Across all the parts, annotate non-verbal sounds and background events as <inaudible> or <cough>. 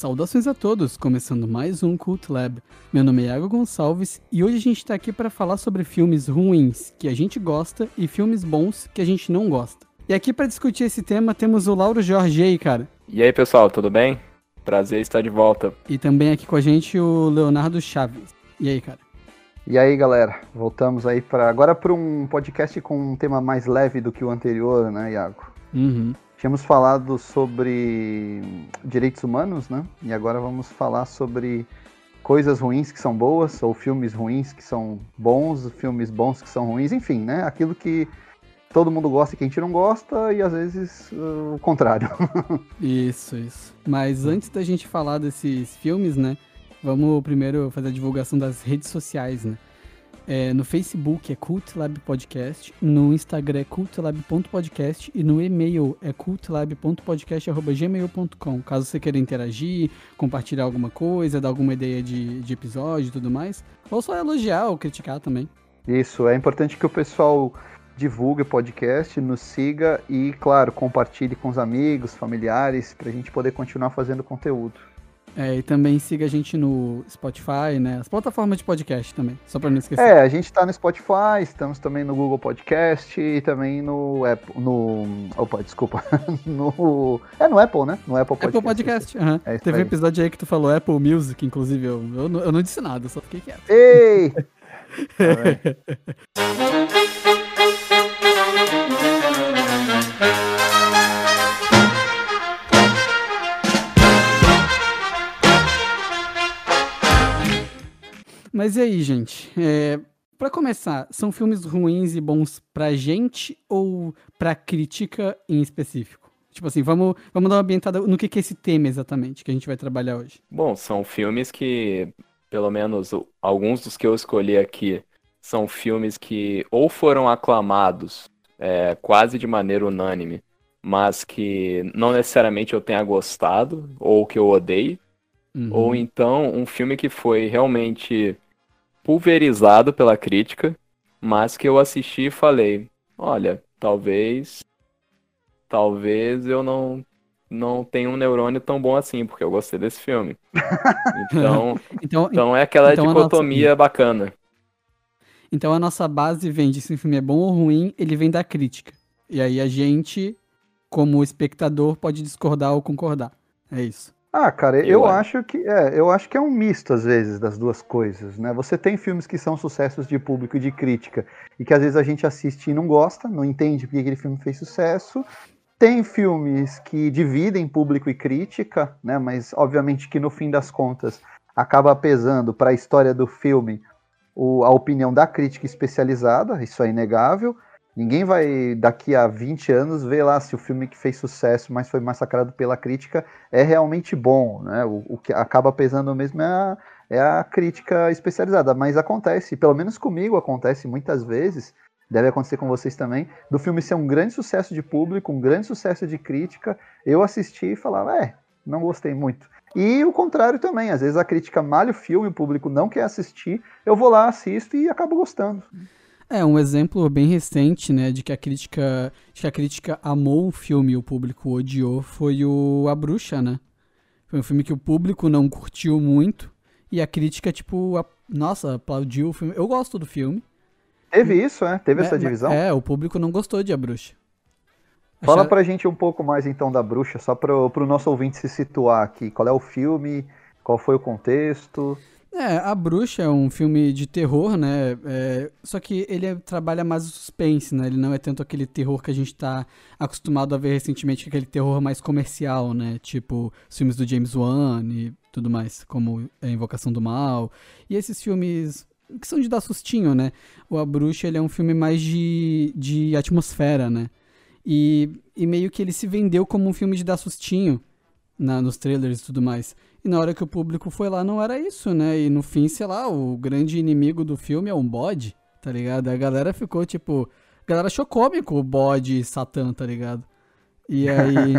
Saudações a todos, começando mais um Cult Lab. Meu nome é Iago Gonçalves e hoje a gente tá aqui para falar sobre filmes ruins que a gente gosta e filmes bons que a gente não gosta. E aqui para discutir esse tema temos o Lauro Jorge aí, cara. E aí, pessoal, tudo bem? Prazer estar de volta. E também aqui com a gente o Leonardo Chaves. E aí, cara? E aí, galera, voltamos aí para agora para um podcast com um tema mais leve do que o anterior, né, Iago? Uhum. Tínhamos falado sobre direitos humanos, né? E agora vamos falar sobre coisas ruins que são boas, ou filmes ruins que são bons, filmes bons que são ruins, enfim, né? Aquilo que todo mundo gosta e que a gente não gosta, e às vezes uh, o contrário. <laughs> isso, isso. Mas antes da gente falar desses filmes, né? Vamos primeiro fazer a divulgação das redes sociais, né? É, no Facebook é Cultlab Podcast, no Instagram é cultlab.podcast e no e-mail é cultlab.podcast.gmail.com. Caso você queira interagir, compartilhar alguma coisa, dar alguma ideia de, de episódio e tudo mais, ou só elogiar ou criticar também. Isso, é importante que o pessoal divulgue o podcast, nos siga e, claro, compartilhe com os amigos, familiares, para a gente poder continuar fazendo conteúdo. É, e também siga a gente no Spotify, né? As plataformas de podcast também, só pra não esquecer. É, a gente tá no Spotify, estamos também no Google Podcast e também no Apple, no... Opa, desculpa. <laughs> no... É no Apple, né? No Apple Podcast. Apple Podcast, uhum. é Teve um episódio aí que tu falou Apple Music, inclusive, eu, eu, eu não disse nada, só fiquei quieto. Ei! <laughs> <laughs> Mas e aí, gente? É, para começar, são filmes ruins e bons pra gente ou pra crítica em específico? Tipo assim, vamos, vamos dar uma ambientada no que, que é esse tema exatamente que a gente vai trabalhar hoje. Bom, são filmes que, pelo menos alguns dos que eu escolhi aqui, são filmes que ou foram aclamados é, quase de maneira unânime, mas que não necessariamente eu tenha gostado ou que eu odeio. Uhum. Ou então um filme que foi realmente pulverizado pela crítica, mas que eu assisti e falei, olha, talvez talvez eu não não tenha um neurônio tão bom assim, porque eu gostei desse filme. <laughs> Então, então, então é aquela então dicotomia nossa... bacana. Então a nossa base vem de se o filme é bom ou ruim, ele vem da crítica. E aí a gente, como espectador, pode discordar ou concordar. É isso. Ah, cara, eu, eu acho que é, eu acho que é um misto às vezes das duas coisas, né? Você tem filmes que são sucessos de público e de crítica e que às vezes a gente assiste e não gosta, não entende porque aquele filme fez sucesso. Tem filmes que dividem público e crítica, né? Mas obviamente que no fim das contas acaba pesando para a história do filme o, a opinião da crítica especializada, isso é inegável. Ninguém vai, daqui a 20 anos, ver lá se o filme que fez sucesso, mas foi massacrado pela crítica, é realmente bom. Né? O, o que acaba pesando mesmo é a, é a crítica especializada. Mas acontece, pelo menos comigo acontece muitas vezes, deve acontecer com vocês também, do filme ser um grande sucesso de público, um grande sucesso de crítica, eu assisti e falava, é, não gostei muito. E o contrário também, às vezes a crítica malha o filme, o público não quer assistir, eu vou lá, assisto e acabo gostando. É, um exemplo bem recente, né, de que a crítica, de que a crítica amou o filme e o público odiou foi o A Bruxa, né? Foi um filme que o público não curtiu muito e a crítica, tipo, a, nossa, aplaudiu o filme. Eu gosto do filme. Teve isso, é? Teve é, essa divisão? É, o público não gostou de A Bruxa. Fala pra gente um pouco mais então da Bruxa, só pro, pro nosso ouvinte se situar aqui. Qual é o filme? Qual foi o contexto? É, A Bruxa é um filme de terror, né? É, só que ele é, trabalha mais o suspense, né? Ele não é tanto aquele terror que a gente tá acostumado a ver recentemente, aquele terror mais comercial, né? Tipo os filmes do James Wan e tudo mais, como A Invocação do Mal. E esses filmes que são de dar sustinho, né? O A Bruxa, ele é um filme mais de, de atmosfera, né? E, e meio que ele se vendeu como um filme de dar sustinho na, nos trailers e tudo mais. E na hora que o público foi lá, não era isso, né? E no fim, sei lá, o grande inimigo do filme é um bode, tá ligado? A galera ficou tipo. A galera achou cômico o bode Satã, tá ligado? E <laughs> aí.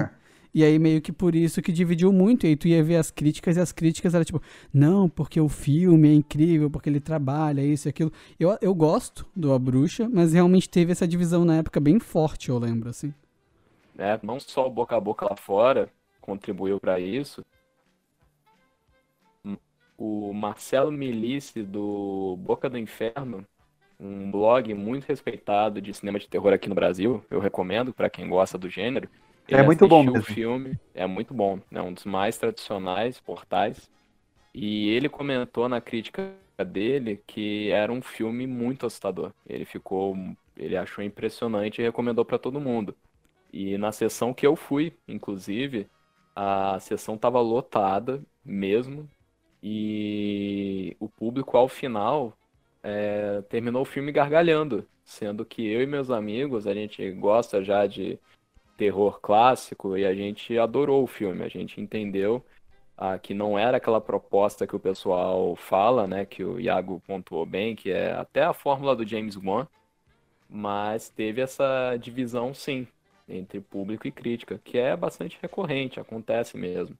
e aí, meio que por isso que dividiu muito. E aí tu ia ver as críticas e as críticas eram tipo, não, porque o filme é incrível, porque ele trabalha isso e aquilo. Eu, eu gosto do A Bruxa, mas realmente teve essa divisão na época bem forte, eu lembro, assim. É, não só o boca a boca lá fora contribuiu para isso, o Marcelo Milice, do Boca do Inferno, um blog muito respeitado de cinema de terror aqui no Brasil. Eu recomendo para quem gosta do gênero. Ele é muito bom mesmo. o filme, é muito bom, é um dos mais tradicionais portais. E ele comentou na crítica dele que era um filme muito assustador. Ele ficou, ele achou impressionante e recomendou para todo mundo. E na sessão que eu fui, inclusive, a sessão estava lotada mesmo. E o público, ao final, é, terminou o filme gargalhando. Sendo que eu e meus amigos, a gente gosta já de terror clássico e a gente adorou o filme. A gente entendeu ah, que não era aquela proposta que o pessoal fala, né? Que o Iago pontuou bem, que é até a fórmula do James Wan. Mas teve essa divisão, sim, entre público e crítica, que é bastante recorrente, acontece mesmo.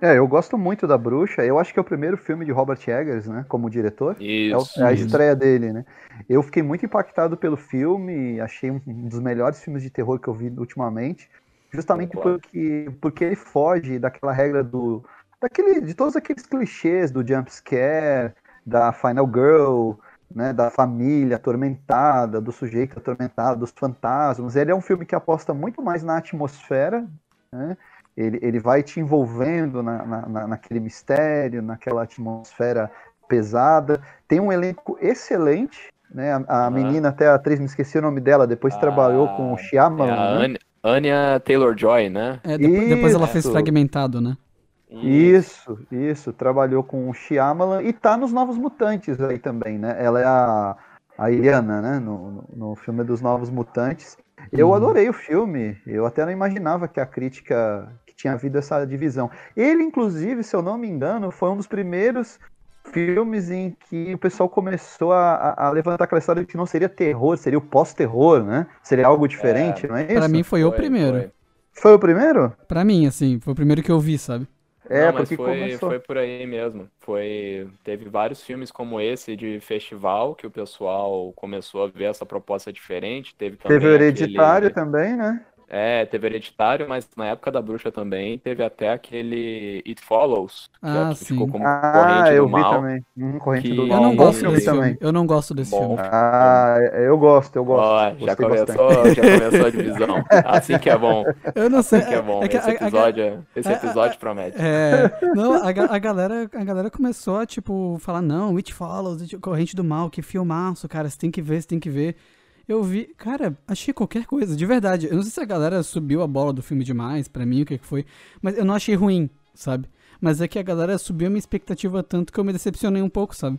É, eu gosto muito da Bruxa. Eu acho que é o primeiro filme de Robert Eggers, né, como diretor. Isso. É, a isso. estreia dele, né? Eu fiquei muito impactado pelo filme, achei um dos melhores filmes de terror que eu vi ultimamente, justamente porque porque ele foge daquela regra do daquele de todos aqueles clichês do jump scare, da final girl, né, da família atormentada, do sujeito atormentado, dos fantasmas. Ele é um filme que aposta muito mais na atmosfera, né? Ele, ele vai te envolvendo na, na, naquele mistério, naquela atmosfera pesada. Tem um elenco excelente, né? A, a menina, até a atriz, me esqueci o nome dela, depois ah, trabalhou com o Shyamalan. É né? Anya Taylor-Joy, né? É, depois, depois ela fez Fragmentado, né? Isso, isso. Trabalhou com o Shyamalan e tá nos Novos Mutantes aí também, né? Ela é a, a Iliana, né? No, no, no filme dos Novos Mutantes. Eu uhum. adorei o filme. Eu até não imaginava que a crítica tinha havido essa divisão. Ele, inclusive, se eu não me engano, foi um dos primeiros filmes em que o pessoal começou a, a, levantar aquela história de que não seria terror, seria o pós-terror, né? Seria algo diferente, é, não é isso? Pra mim foi, foi o primeiro. Foi. foi. o primeiro? Pra mim, assim, foi o primeiro que eu vi, sabe? É, não, porque foi, começou... foi por aí mesmo. Foi, teve vários filmes como esse de festival que o pessoal começou a ver essa proposta diferente. Teve, teve o Hereditário aquele... também, né? É, teve Hereditário, mas na época da bruxa também teve até aquele It Follows, que, ah, que ficou como ah, corrente eu do mal. Também. Hum, corrente que... do mal. Eu não gosto desse filme. Eu não gosto desse Bom, filme. Ah, eu gosto, eu gosto. já começou, já começou a divisão. <laughs> Assim que é bom. Eu não sei. Assim que é bom. É que esse episódio, a, a, esse episódio a, promete. É, não, a, a, galera, a galera começou a, tipo, falar, não, It Follows, corrente do mal, que filmaço, cara, você tem que ver, você tem que ver. Eu vi, cara, achei qualquer coisa, de verdade. Eu não sei se a galera subiu a bola do filme demais, para mim, o que, que foi, mas eu não achei ruim, sabe? Mas é que a galera subiu a minha expectativa tanto que eu me decepcionei um pouco, sabe?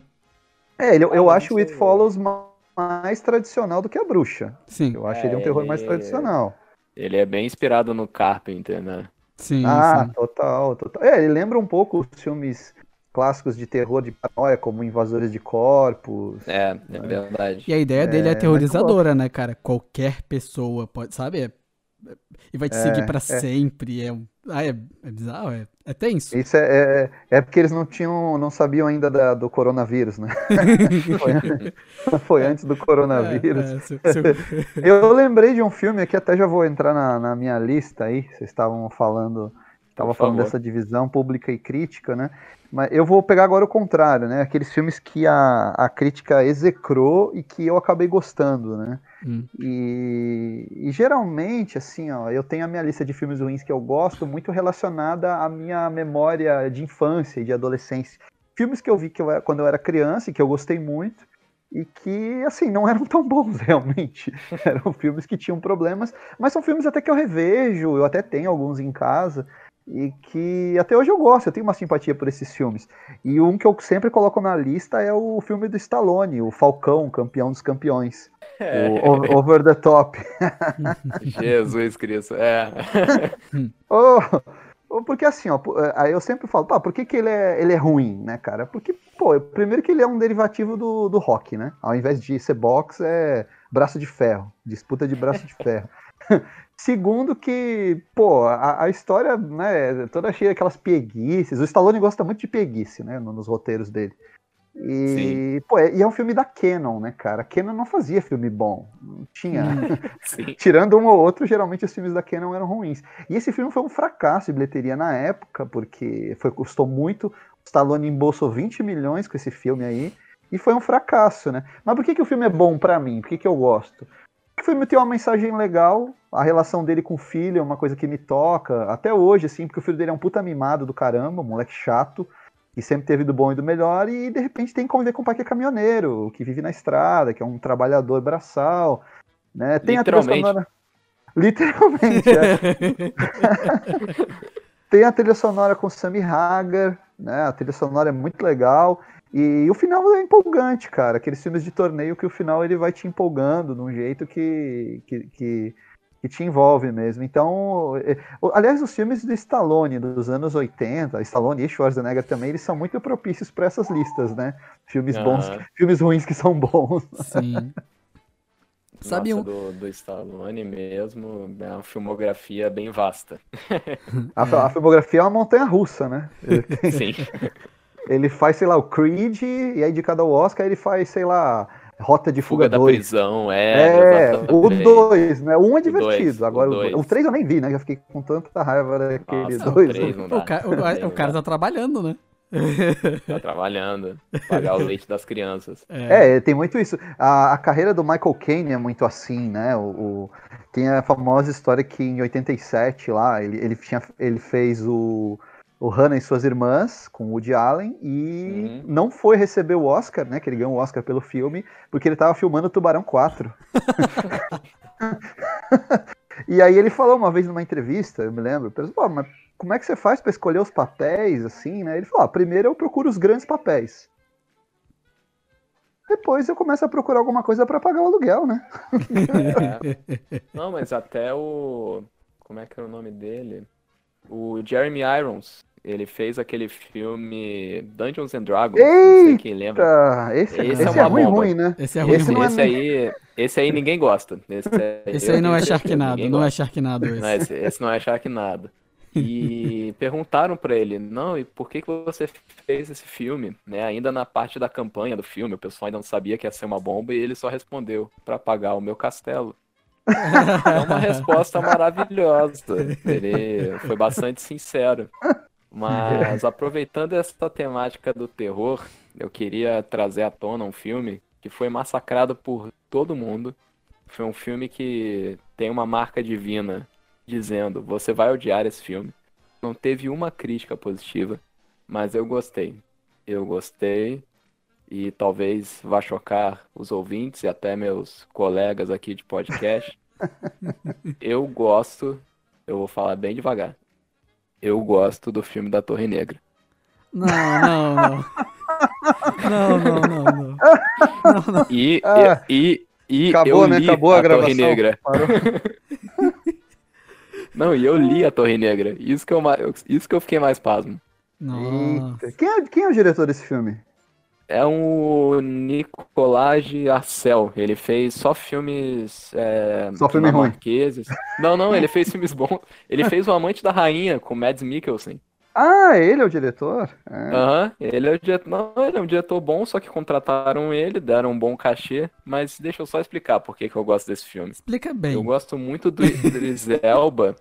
É, eu, eu ah, acho o It Follows mais tradicional do que a bruxa. Sim. Eu acho é, ele um terror mais tradicional. Ele é bem inspirado no Carpenter, né? Sim. Ah, sim. total, total. É, ele lembra um pouco os filmes clássicos de terror de paranoia, como Invasores de Corpos. É, é verdade. E a ideia dele é, é aterrorizadora, né, cara? Qualquer pessoa pode, sabe? É, e vai te é, seguir para é. sempre. É, ah, é, é bizarro, é, é tenso. Isso é, é, é, porque eles não tinham, não sabiam ainda da, do coronavírus, né? <laughs> foi, <laughs> foi, antes do coronavírus. É, seu, seu... <laughs> Eu lembrei de um filme aqui, até já vou entrar na, na minha lista aí. Vocês estavam falando, estava falando dessa divisão pública e crítica, né? Mas eu vou pegar agora o contrário, né? Aqueles filmes que a, a crítica execrou e que eu acabei gostando, né? Hum. E, e, geralmente, assim, ó, eu tenho a minha lista de filmes ruins que eu gosto muito relacionada à minha memória de infância e de adolescência. Filmes que eu vi que eu, quando eu era criança e que eu gostei muito e que, assim, não eram tão bons <laughs> realmente. eram filmes que tinham problemas, mas são filmes até que eu revejo, eu até tenho alguns em casa e que até hoje eu gosto, eu tenho uma simpatia por esses filmes. E um que eu sempre coloco na lista é o filme do Stallone, o Falcão, campeão dos campeões. É. O Over the Top. <laughs> Jesus Cristo, é. <laughs> oh, porque assim, ó, aí eu sempre falo, pá, por que, que ele, é, ele é ruim, né, cara? Porque, pô, primeiro que ele é um derivativo do, do rock, né? Ao invés de ser boxe, é braço de ferro, disputa de braço de ferro. <laughs> Segundo que, pô, a, a, história, né, toda cheia daquelas pieguices. O Stallone gosta muito de pieguice, né, nos roteiros dele. E, Sim. pô, é, e é um filme da Canon, né, cara? A Canon não fazia filme bom. Não tinha. <laughs> Tirando um ou outro, geralmente os filmes da Canon eram ruins. E esse filme foi um fracasso de bilheteria na época, porque foi, custou muito. O Stallone embolsou 20 milhões com esse filme aí. E foi um fracasso, né? Mas por que, que o filme é bom para mim? Por que, que eu gosto? O filme tem uma mensagem legal, a relação dele com o filho é uma coisa que me toca, até hoje, assim, porque o filho dele é um puta mimado do caramba, um moleque chato, que sempre teve do bom e do melhor, e de repente tem que conviver com o pai que é caminhoneiro, que vive na estrada, que é um trabalhador braçal, né? Tem a trilha sonora... Literalmente, é. <laughs> tem a trilha sonora com Sammy Hagar, né? A trilha sonora é muito legal. E o final é empolgante, cara. Aqueles filmes de torneio que o final ele vai te empolgando de um jeito que, que, que, que te envolve mesmo. Então, é, aliás, os filmes de Stallone dos anos 80, Stallone e Schwarzenegger também, eles são muito propícios para essas listas, né? Filmes bons, filmes ruins que são bons. Sim. <laughs> Sabe Nossa, um... do, do Stallone mesmo, é uma filmografia bem vasta. a, a filmografia é uma montanha russa, né? <laughs> Sim. <laughs> Ele faz, sei lá, o Creed, e aí de cada Oscar ele faz, sei lá, Rota de Fuga 2. Fuga da prisão, é. É, o 2, né? Um é divertido. Dois, Agora, o 3 eu nem vi, né? Já fiquei com tanta raiva daquele 2. O, o, cara, o, o cara tá trabalhando, né? tá trabalhando, pagar o leite das crianças. É, é tem muito isso. A, a, carreira do Michael Caine é muito assim, né? O, o, tem a famosa história que em 87 lá, ele, ele, tinha, ele fez o, o Hannah e suas irmãs com o Woody Allen e uhum. não foi receber o Oscar, né? Que ele ganhou o Oscar pelo filme, porque ele tava filmando Tubarão 4. <laughs> e aí ele falou uma vez numa entrevista, eu me lembro, pô, mas como é que você faz para escolher os papéis, assim, né? Ele falou, ah, primeiro eu procuro os grandes papéis. Depois eu começo a procurar alguma coisa para pagar o aluguel, né? <laughs> É. Não, mas até o... Como é que é o nome dele? O Jeremy Irons, ele fez aquele filme Dungeons and Dragons. Eita! Não sei quem lembra. Esse, esse, esse é, é ruim, ruim, né? Esse é ruim. Esse, ruim. esse, aí, esse aí ninguém gosta. Esse, é, <laughs> esse aí não é Sharknado, não é Sharknado esse. Não, esse, esse não é Sharknado. E <laughs> perguntaram para ele, não, e por que, que você fez esse filme? Né? Ainda na parte da campanha do filme, o pessoal ainda não sabia que ia ser uma bomba e ele só respondeu para pagar o meu castelo. É uma <laughs> resposta maravilhosa. Ele foi bastante sincero. Mas <laughs> aproveitando essa temática do terror, eu queria trazer à tona um filme que foi massacrado por todo mundo. Foi um filme que tem uma marca divina dizendo: você vai odiar esse filme. Não teve uma crítica positiva, mas eu gostei. Eu gostei e talvez vá chocar os ouvintes e até meus colegas aqui de podcast. <laughs> eu gosto, eu vou falar bem devagar. Eu gosto do filme da Torre Negra. Não, não, não. Não, não, não, não. não, não. E, ah, e, e, acabou, eu né? li né? Acabou a, a Torre Negra. <laughs> não, e eu li a Torre Negra. Isso que eu, isso que eu fiquei mais pasmo. Quem é, quem é o diretor desse filme? É um Nicolás Arcel. Ele fez só filmes. É, só filme ruim. Não, não, ele fez filmes bons. Ele fez O Amante da Rainha com Mads Mikkelsen. Ah, ele é o diretor? É. Aham, uhum, ele é o diretor. Não, ele é um diretor bom, só que contrataram ele, deram um bom cachê. Mas deixa eu só explicar por que, que eu gosto desse filme. Explica bem. Eu gosto muito do Idris Elba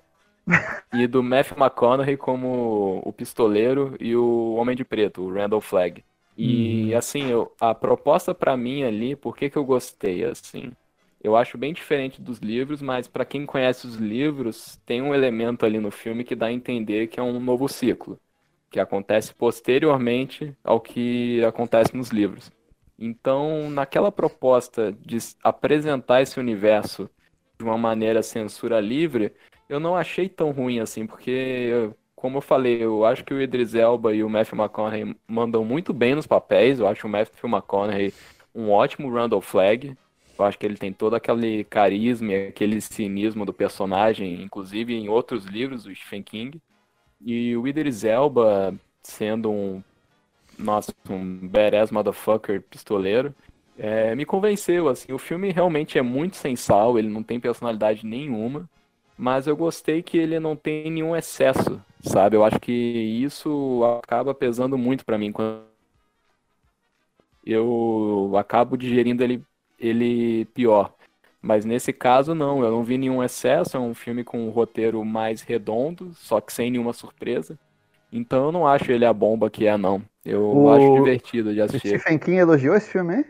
<laughs> e do Matthew McConaughey como o pistoleiro e o Homem de Preto, o Randall Flagg. E uhum. assim, eu, a proposta para mim ali, por que, que eu gostei assim? Eu acho bem diferente dos livros, mas para quem conhece os livros, tem um elemento ali no filme que dá a entender que é um novo ciclo, que acontece posteriormente ao que acontece nos livros. Então, naquela proposta de apresentar esse universo de uma maneira censura livre, eu não achei tão ruim assim, porque como eu falei, eu acho que o Idris Elba e o Matthew McConaughey mandam muito bem nos papéis. Eu acho o Matthew McConaughey um ótimo Randall Flagg. Eu acho que ele tem todo aquele carisma, aquele cinismo do personagem, inclusive em outros livros do Stephen King. E o Idris Elba sendo um, nossa, um badass motherfucker pistoleiro, é, me convenceu, assim, o filme realmente é muito sensal, ele não tem personalidade nenhuma, mas eu gostei que ele não tem nenhum excesso, sabe? Eu acho que isso acaba pesando muito para mim quando eu acabo digerindo ele, ele pior. Mas nesse caso, não, eu não vi nenhum excesso. É um filme com um roteiro mais redondo, só que sem nenhuma surpresa. Então eu não acho ele a bomba que é, não. Eu O- acho divertido de O assistir. Stephen King elogiou esse filme aí?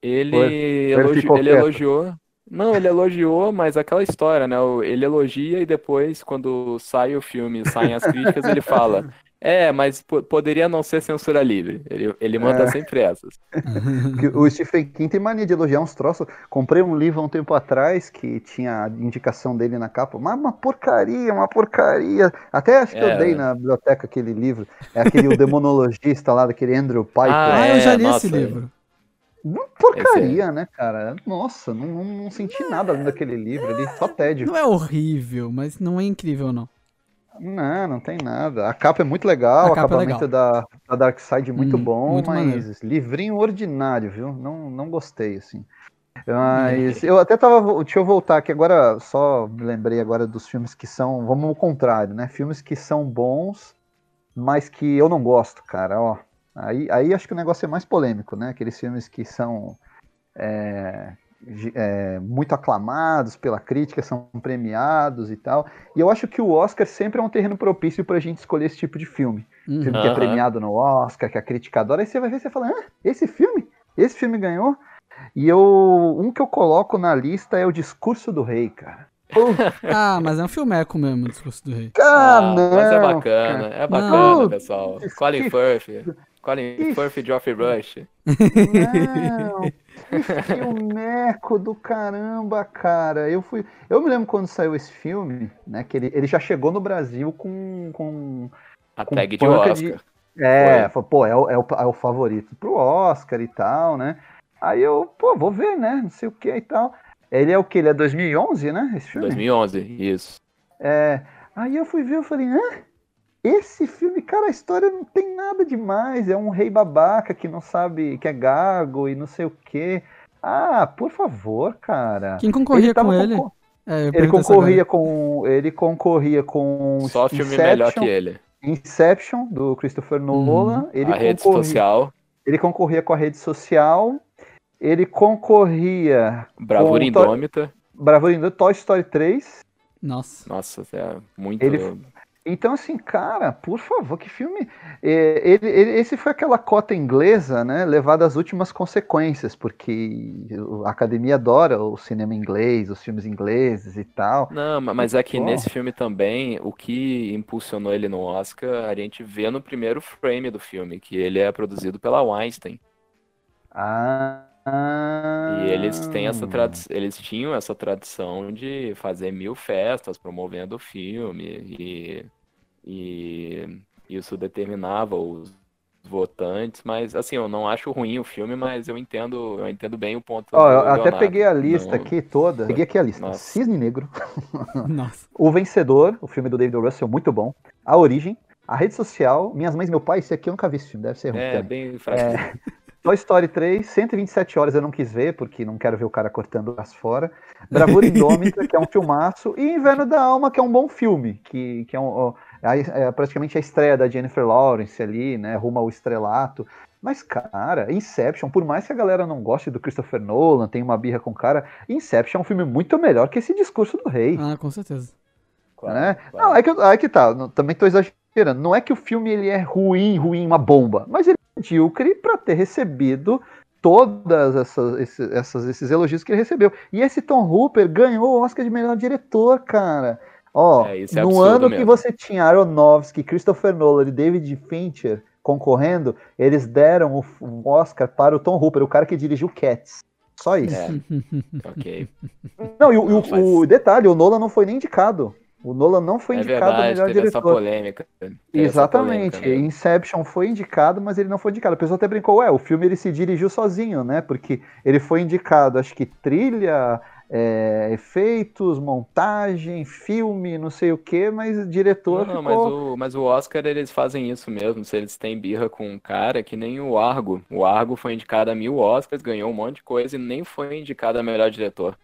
Ele, ele elogi- ele elogiou. Não, ele elogiou, mas aquela história, né? Ele elogia e depois, quando sai o filme, saem as críticas, ele fala: É, mas po- poderia não ser censura livre. Ele, ele manda É. sempre essas. O Stephen King tem mania de elogiar uns troços. Comprei um livro há um tempo atrás que tinha a indicação dele na capa. Mas uma porcaria, uma porcaria. Até acho que eu É. dei na biblioteca aquele livro. É aquele o demonologista lá, daquele Andrew Piper. Ah, Ah, eu já é, li nossa, esse livro. Uma porcaria, né, cara? Nossa, não, não- não senti nada lendo aquele livro ali, só tédio. Não é horrível, mas não é incrível, não. Não, não tem nada. A capa é muito legal, o capa é acabamento da, da Dark Side muito Hum, bom, muito mas maneiro. livrinho ordinário, viu? Não, não gostei, assim. Mas eu até tava. Deixa eu voltar aqui agora, só me lembrei agora dos filmes que são. Vamos ao contrário, né? Filmes que são bons, mas que eu não gosto, cara. Ó, aí, aí acho que o negócio é mais polêmico, né? Aqueles filmes que são. é, é, muito aclamados pela crítica, são premiados e tal. E eu acho que o Oscar sempre é um terreno propício pra gente escolher esse tipo de filme. Uhum. Filme que é premiado no Oscar, que a crítica adora. Aí você vai ver e você fala, Hã? esse filme? Esse filme ganhou? E eu, um que eu coloco na lista é o Discurso do Rei, cara. <laughs> Ah, mas é um filmeco mesmo, o discurso do rei. ah, Ah, não, mas é bacana, é bacana, Não. pessoal. Colin Firth, Colin Firth e Geoffrey Rush. Não, que <laughs> filmeco do caramba, cara. Eu fui. Eu me lembro quando saiu esse filme, né? Que ele, ele já chegou no Brasil com. com A Com tag de Oscar. de- é, Foi. pô, é o, é, o, é o favorito pro Oscar e tal, né? Aí eu, pô, vou ver, né? Não sei o que e tal. Ele é o que? Ele é 2011, né? Esse filme? 2011, isso. É. Aí eu fui ver, eu falei, hã? Esse filme, cara, a história não tem nada demais. É um rei babaca que não sabe que é gago e não sei o quê. Ah, por favor, cara. Quem concorria com tava ele? concor- É, Ele concorria com. Ele concorria com. Só filme Inception, melhor que ele. Inception, do Christopher Nolan. Ele a rede concorria- social, Ele concorria com a rede social. Ele concorria. Bravura Com Toy- Indômita. Bravura Indômita, Toy Story 3. Nossa. Nossa, é muito. Ele- Então, assim, cara, por favor, que filme. é, ele, ele- esse foi aquela cota inglesa, né? Levada às últimas consequências, porque a academia adora o cinema inglês, os filmes ingleses e tal. Não, ma- mas é que Bom. nesse filme também, o que impulsionou ele no Oscar, a gente vê no primeiro frame do filme, que ele é produzido pela Weinstein. Ah. E eles têm essa tradi- eles tinham essa tradição de fazer mil festas promovendo o filme e, e isso determinava os votantes, mas assim, eu não acho ruim o filme, mas eu entendo, eu entendo bem o ponto do eu até Leonardo. peguei a lista Não- aqui toda. Peguei aqui a lista. Nossa. Cisne Negro, Nossa. <laughs> O Vencedor, o filme do David Russell, muito bom. A Origem, A Rede Social, Minhas Mães e Meu Pai, esse aqui eu nunca vi esse filme, deve ser ruim É, também. bem fraquinho. Toy Story 3, 127 horas eu não quis ver, porque não quero ver o cara cortando as fora. Bravura <laughs> Indômita, que é um filmaço. E Inverno da Alma, que é um bom filme, que, que é, um, ó, é- é praticamente a estreia da Jennifer Lawrence ali, né, rumo ao estrelato. Mas, cara, Inception, por mais que a galera não goste do Christopher Nolan, tem uma birra com o cara, Inception é um filme muito melhor que esse Discurso do Rei. Ah, com certeza. Claro, né? claro. Não, é que, é que tá, não- também tô exagerando. Não é que o filme ele é ruim, ruim, uma bomba, mas ele é medíocre pra ter recebido todas essas, esses, essas- esses elogios que ele recebeu. E esse Tom Hooper ganhou o Oscar de melhor diretor, cara. Ó, É, é no ano que mesmo. você tinha Aronofsky, Christopher Nolan e David Fincher concorrendo, eles deram o, Oscar para o Tom Hooper, o cara que dirigiu Cats. Só isso. É, ok. <laughs> Não, e o, e o- Não, faz- o detalhe, o Nolan não foi nem indicado. O Nolan não foi É indicado verdade, melhor teve essa diretor. polêmica. Teve essa Exatamente. polêmica mesmo. Inception foi indicado, mas ele não foi indicado. A pessoa até brincou, ué, o filme ele se dirigiu sozinho, né? Porque ele foi indicado, acho que trilha, é, efeitos, montagem, filme, não sei o que, mas diretor Não, ficou... mas o, mas o Oscar eles fazem isso mesmo. Se eles têm birra com um cara, que nem o Argo. O Argo foi indicado a mil Oscars, ganhou um monte de coisa e nem foi indicado a melhor diretor.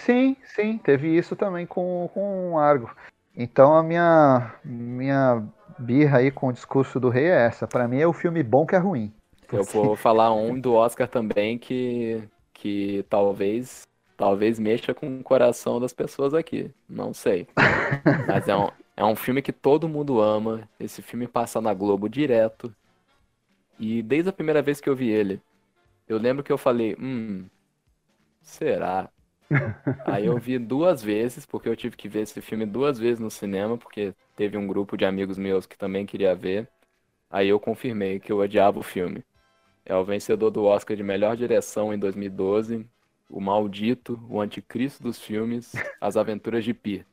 Sim, sim, teve isso também com, com o Argo. Então a minha, minha birra aí com o discurso do rei é essa. Pra mim é o filme bom que é ruim. Eu vou falar um do Oscar também que, que talvez talvez mexa com o coração das pessoas aqui. Não sei. <laughs> Mas é um, É um filme que todo mundo ama. Esse filme passa na Globo direto. E desde a primeira vez que eu vi ele, eu lembro que eu falei, hum, será? <laughs> Aí eu vi duas vezes, porque eu tive que ver esse filme duas vezes no cinema, porque teve um grupo de amigos meus que também queria ver. Aí eu confirmei que eu odiava o filme. É o vencedor do Oscar de melhor direção em 2012, o maldito, o anticristo dos filmes, As Aventuras de Pi.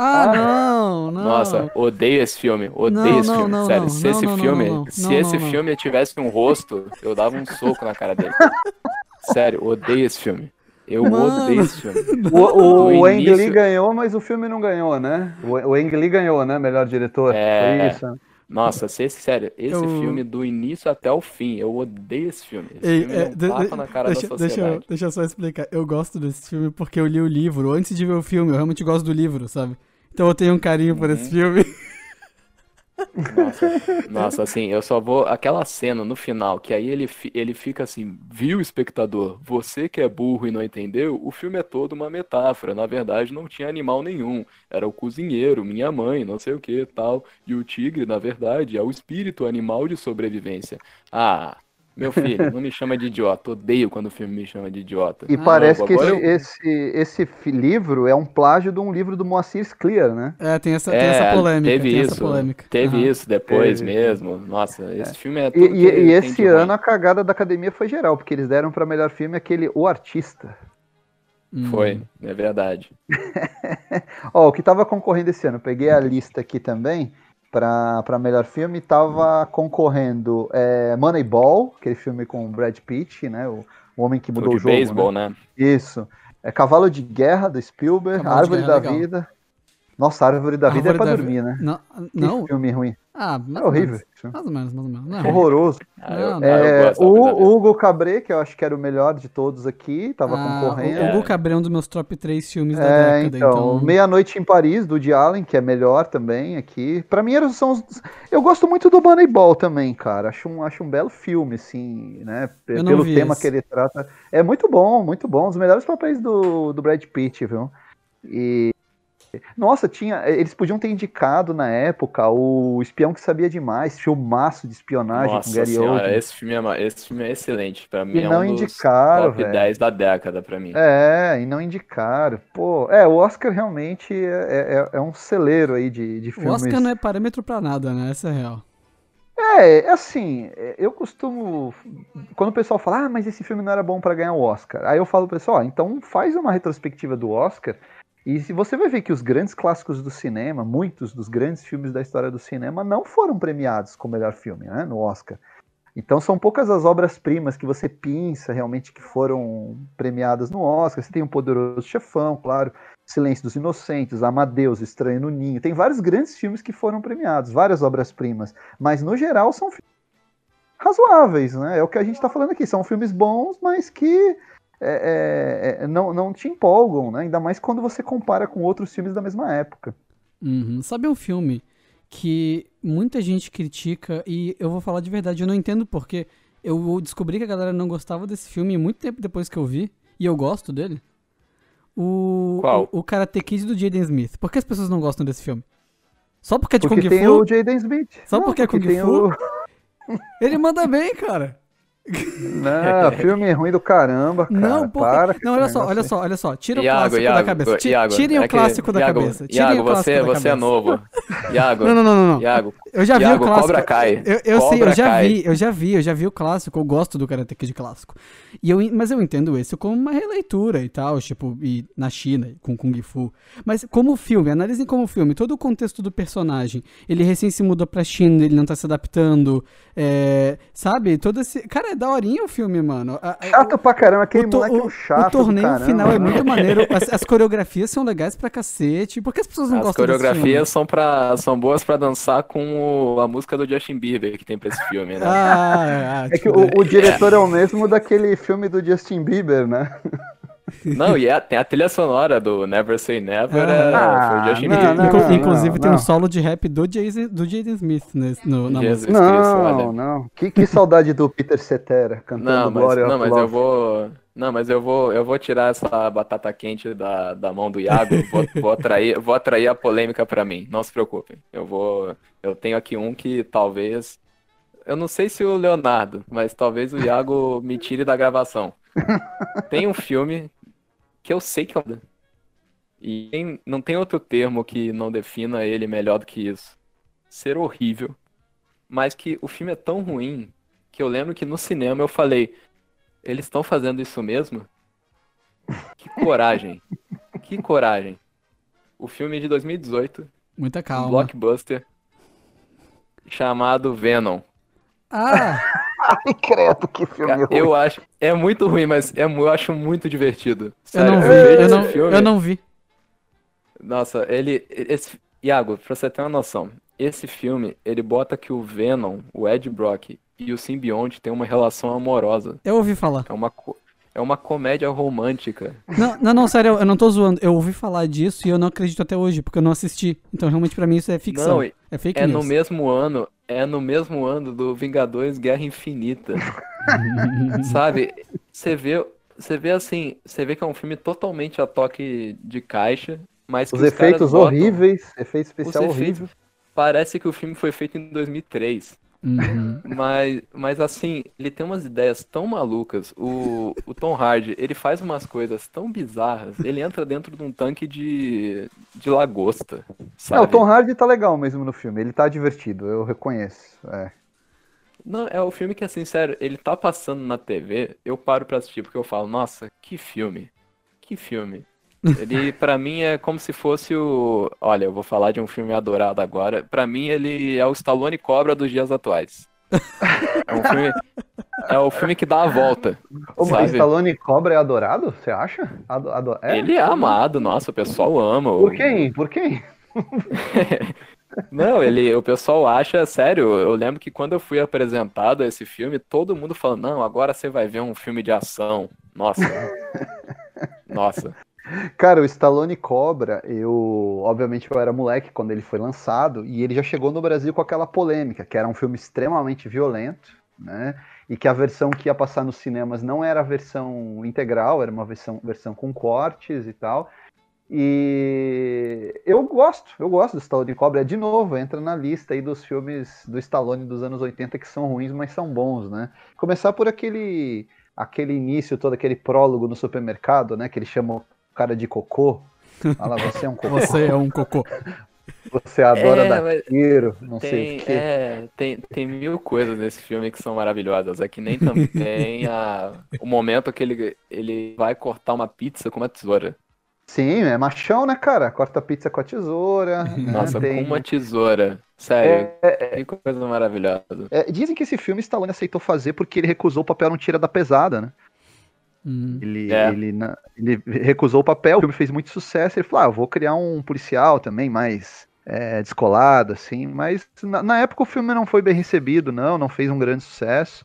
Ah, não, não. Nossa, odeio esse filme, odeio Não, esse não, filme. não, Sério, se esse filme, se esse filme tivesse um rosto, eu dava um soco na cara dele. <laughs> Sério, odeio esse filme. Eu Mano. odeio esse filme. O, o, No o Ang Lee início- ganhou, mas o filme não ganhou, né? O, o Ang Lee ganhou, né? Melhor diretor. É. Foi isso. Nossa, se esse, sério, esse Eu- filme do início até o fim, eu odeio esse filme. Esse Ei, filme é, é um de- tapa de- na cara deixa, da deixa, eu, sociedade. deixa eu só explicar. Eu gosto desse filme porque eu li o livro antes de ver o filme. Eu realmente gosto do livro, sabe? Então eu tenho um carinho por esse filme. <laughs> Nossa, nossa, assim, eu só vou. Aquela cena no final, que aí ele, ele fica assim, viu, espectador? Você que é burro e não entendeu, o filme é todo uma metáfora. Na verdade, não tinha animal nenhum. Era o cozinheiro, minha mãe, não sei o que tal. E o tigre, na verdade, é o espírito animal de sobrevivência. Ah, meu filho, não me chama de idiota. Odeio quando o filme me chama de idiota. E Ah, parece que esse, eu- esse, esse livro é um plágio de um livro do Moacir Scler, né? É, tem essa, tem essa polêmica. teve tem isso. essa polêmica. Teve Aham. isso depois Teve. mesmo. Nossa, esse filme é E, tudo e- que e esse ruim. ano a cagada da academia foi geral, porque eles deram pra melhor filme aquele O Artista. Hum. Foi, é verdade. <laughs> Ó, o que tava concorrendo esse ano, eu peguei a lista aqui também pra melhor filme, tava concorrendo é, Moneyball, aquele filme com o Brad Pitt, né? O, o homem que O mudou de o jogo. beisebol, né? né? Isso. É Cavalo de Guerra do Spielberg, Cavalo Árvore Guerra é da legal. Vida. Nossa, Árvore da Vida Árvore é pra da dormir, né? Não, Que não? filme ruim. Ah, mais É ou horrível. Mais ou menos, mais ou menos. Não é. Horroroso. Ah, eu, ah, não. eu É, da da o. Hugo Cabret, que eu acho que era o melhor de todos aqui, tava Ah, concorrendo. O, o É. Gu Cabré é um dos meus top 3 filmes da É, década, então, então. Meia-Noite em Paris, do Woody Allen, que é melhor também aqui. Pra mim, eram- são os... Eu gosto muito do Moneyball também, cara. Acho um, acho um belo filme, assim, né? Eu Pelo vi tema esse. que ele trata. É muito bom, muito bom. Um dos melhores papéis do, do Brad Pitt, viu? E. Nossa, tinha. Eles podiam ter indicado na época o Espião que Sabia Demais, filmaço de espionagem Nossa com Gary senhora, Oldman. esse filme, é, esse filme é excelente. Pra mim E é não um dos indicaram, top velho. 10 da década pra mim. É, e não indicaram. Pô, é, o Oscar realmente é, é, é um celeiro aí de, de O filmes. Oscar não é parâmetro pra nada, né? Essa é a real. É, assim, é, eu costumo. Quando o pessoal fala, ah, mas esse filme não era bom pra ganhar o Oscar. Aí eu falo pro pessoal, ó, então faz uma retrospectiva do Oscar. E se você vai ver que os grandes clássicos do cinema, muitos dos grandes filmes da história do cinema, não foram premiados como melhor filme, né, no Oscar. Então são poucas as obras-primas que você pinça realmente que foram premiadas no Oscar. Você tem o Poderoso Chefão, claro, Silêncio dos Inocentes, Amadeus, Estranho no Ninho. Tem vários grandes filmes que foram premiados, várias obras-primas. Mas no geral são razoáveis, né? É o que a gente está falando aqui. São filmes bons, mas que é, é, é, não, não te empolgam, né? Ainda mais quando você compara com outros filmes da mesma época. Uhum. Sabe um filme que muita gente critica e eu vou falar de verdade, eu não entendo porque eu descobri que a galera não gostava desse filme muito tempo depois que eu vi e eu gosto dele. O, Qual? o, o Karate Kid do Jaden Smith. Por que as pessoas não gostam desse filme? Só porque é de Porque Kung tem Fu? o Jaden Smith. Só porque é Kung tem Fu? o- <laughs> Ele manda bem, cara. Não, filme ruim do caramba, cara. Não, porque... Para com não, olha só, olha só, olha só. Tira o Iago, clássico da Iago, cabeça. Ti- Iago, Tirem é o que- clássico da Iago, cabeça. Tirem Iago, o clássico você, da você é cabeça. novo. Iago, Não, não, não, não. Iago, Eu já vi Iago, o clássico. Cobra Kai. Eu, eu sei, eu já vi, eu já vi, eu já vi o clássico. Eu gosto do Karate Kid clássico. E eu, mas eu entendo esse como uma releitura e tal, tipo, e na China, com Kung Fu. Mas como filme, analisem como filme, todo o contexto do personagem. Ele recém se mudou pra China, ele não tá se adaptando. é, sabe? Todo esse. Cara, é daorinha o filme, mano. A- a- Chato pra caramba, aquele o, moleque é o- um chato. o torneio final é né? muito <laughs> maneiro. As, as coreografias são legais pra cacete. Por que as pessoas não As gostam desse filme? coreografias são, pra, são boas pra dançar com o- a música do Justin Bieber que tem pra esse filme, né? Ah, ah, É que tipo, o, o diretor é o mesmo daquele filme do Justin Bieber, né? <laughs> Não, e é, tem a trilha sonora do Never Say Never, é, Ah, foi o Justin não, não, não, Inclusive tem um solo de rap do Jason, do Jaden Smith nesse, no, na Jesus música. Cristo, Não, olha. não. Que, que saudade do Peter Cetera cantando Não, mas, Glory não, mas Love. eu vou. Não, mas eu vou, eu vou tirar essa batata quente da, da mão do Iago. Vou, vou atrair, vou atrair a polêmica pra mim. Não se preocupem. Eu vou. Eu tenho aqui um que talvez. Eu não sei se o Leonardo, mas talvez o Iago me tire da gravação. <laughs> Tem um filme que eu sei que é. E tem- não tem outro termo que não defina ele melhor do que isso. Ser horrível. Mas que o filme é tão ruim que eu lembro que no cinema eu falei. Eles estão fazendo isso mesmo? Que coragem. <laughs> Que coragem. O filme de 2018, Muita um calma. blockbuster, chamado Venom. Ah, Ai, credo, que filme Cara, ruim. Eu acho. É muito ruim, mas é, eu acho muito divertido. eu Sério, não vi, vejo eu esse não, filme. eu não vi. Nossa, ele. Esse, Iago, pra você ter uma noção, esse filme, ele bota que o Venom, o Ed Brock e o simbionte têm uma relação amorosa. Eu ouvi falar. É uma, é uma comédia romântica. Não, não, não, sério, eu não tô zoando. Eu ouvi falar disso e eu não acredito até hoje, porque eu não assisti. Então, realmente, pra mim, isso é ficção. Não, é fake É no news. mesmo ano, é no mesmo ano do Vingadores Guerra Infinita. <laughs> Sabe? Você vê, você vê assim, você vê que é um filme totalmente a toque de caixa, mas que Os os caras efeitos botam- horríveis, efeito os especial efeitos- horrível. Parece que o filme foi feito em 2003. Uhum. Mas, mas assim, ele tem umas ideias tão malucas. O, o Tom Hardy, ele faz umas coisas tão bizarras. Ele entra dentro de um tanque de, de lagosta, Não, o sabe? Tom Hardy tá legal mesmo no filme, ele tá divertido, eu reconheço. É. Não, é o filme que, assim, sério, ele tá passando na TV, eu paro pra assistir, porque eu falo, nossa, que filme. Que filme. Ele, pra mim, é como se fosse o. Olha, eu vou falar de um filme adorado agora. Pra mim, ele é o Stallone Cobra dos dias atuais. É um filme. É o filme que dá a volta. Mas sabe? Stallone Cobra é adorado? Você acha? Ado, ado- é? Ele é amado, nossa, o pessoal ama. Por quem? Por quem? <laughs> Não, ele, o pessoal acha, sério, eu lembro que quando eu fui apresentado a esse filme, todo mundo falando, não, agora você vai ver um filme de ação. Nossa. <laughs> Nossa. Cara, o Stallone Cobra, eu. Obviamente eu era moleque quando ele foi lançado, e ele já chegou no Brasil com aquela polêmica, que era um filme extremamente violento, né? E que a versão que ia passar nos cinemas não era a versão integral, era uma versão, versão com cortes e tal. E eu gosto, eu gosto do Stallone Cobra. É de novo, entra na lista aí dos filmes do Stallone dos anos 80 que são ruins, mas são bons, né? Começar por aquele aquele início, todo aquele prólogo no supermercado, né? Que ele chama o cara de cocô. Fala, você é um cocô, Você é um cocô. <laughs> você adora É, dar tiro, não sei Tem, o quê. é, tem, tem mil coisas nesse filme que são maravilhosas. É que nem também <laughs> a, o momento que ele, ele vai cortar uma pizza com uma tesoura. Sim, é machão, né, cara? Corta pizza com a tesoura. né? Nossa, Tem- com uma tesoura. Sério, É, que coisa maravilhosa. é, dizem que esse filme Stallone aceitou fazer porque ele recusou o papel no Tira da Pesada, né? Hum. Ele, É. ele, na- ele recusou o papel, o filme fez muito sucesso. Ele falou: ah, eu vou criar um policial também, mais é, descolado, assim. Mas na, na época o filme não foi bem recebido, não, não fez um grande sucesso.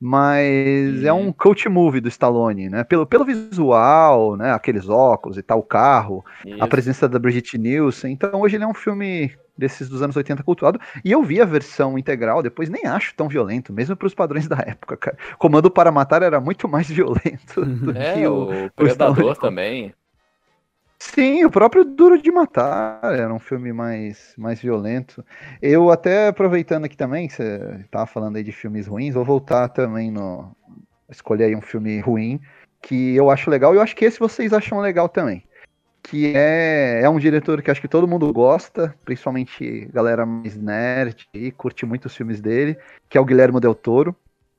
Mas é Uhum. um coach movie do Stallone, né? Pelo, pelo visual, né? Aqueles óculos e tal, o carro, a Isso. presença da Brigitte Nielsen. Então hoje ele é um filme desses dos anos 80 cultuado. E eu vi a versão integral, depois nem acho tão violento, mesmo para os padrões da época, cara. Comando para Matar era muito mais <laughs> violento do É, que o. o Predador Stallone. também. Sim, o próprio Duro de Matar era um filme mais, mais violento. Eu até aproveitando aqui também, que você tava falando aí de filmes ruins, vou voltar também no. Escolher aí um filme ruim, que eu acho legal, e eu acho que esse vocês acham legal também. Que é, é um diretor que acho que todo mundo gosta, principalmente galera mais nerd e curte muito os filmes dele, que é o Guilherme Del Toro.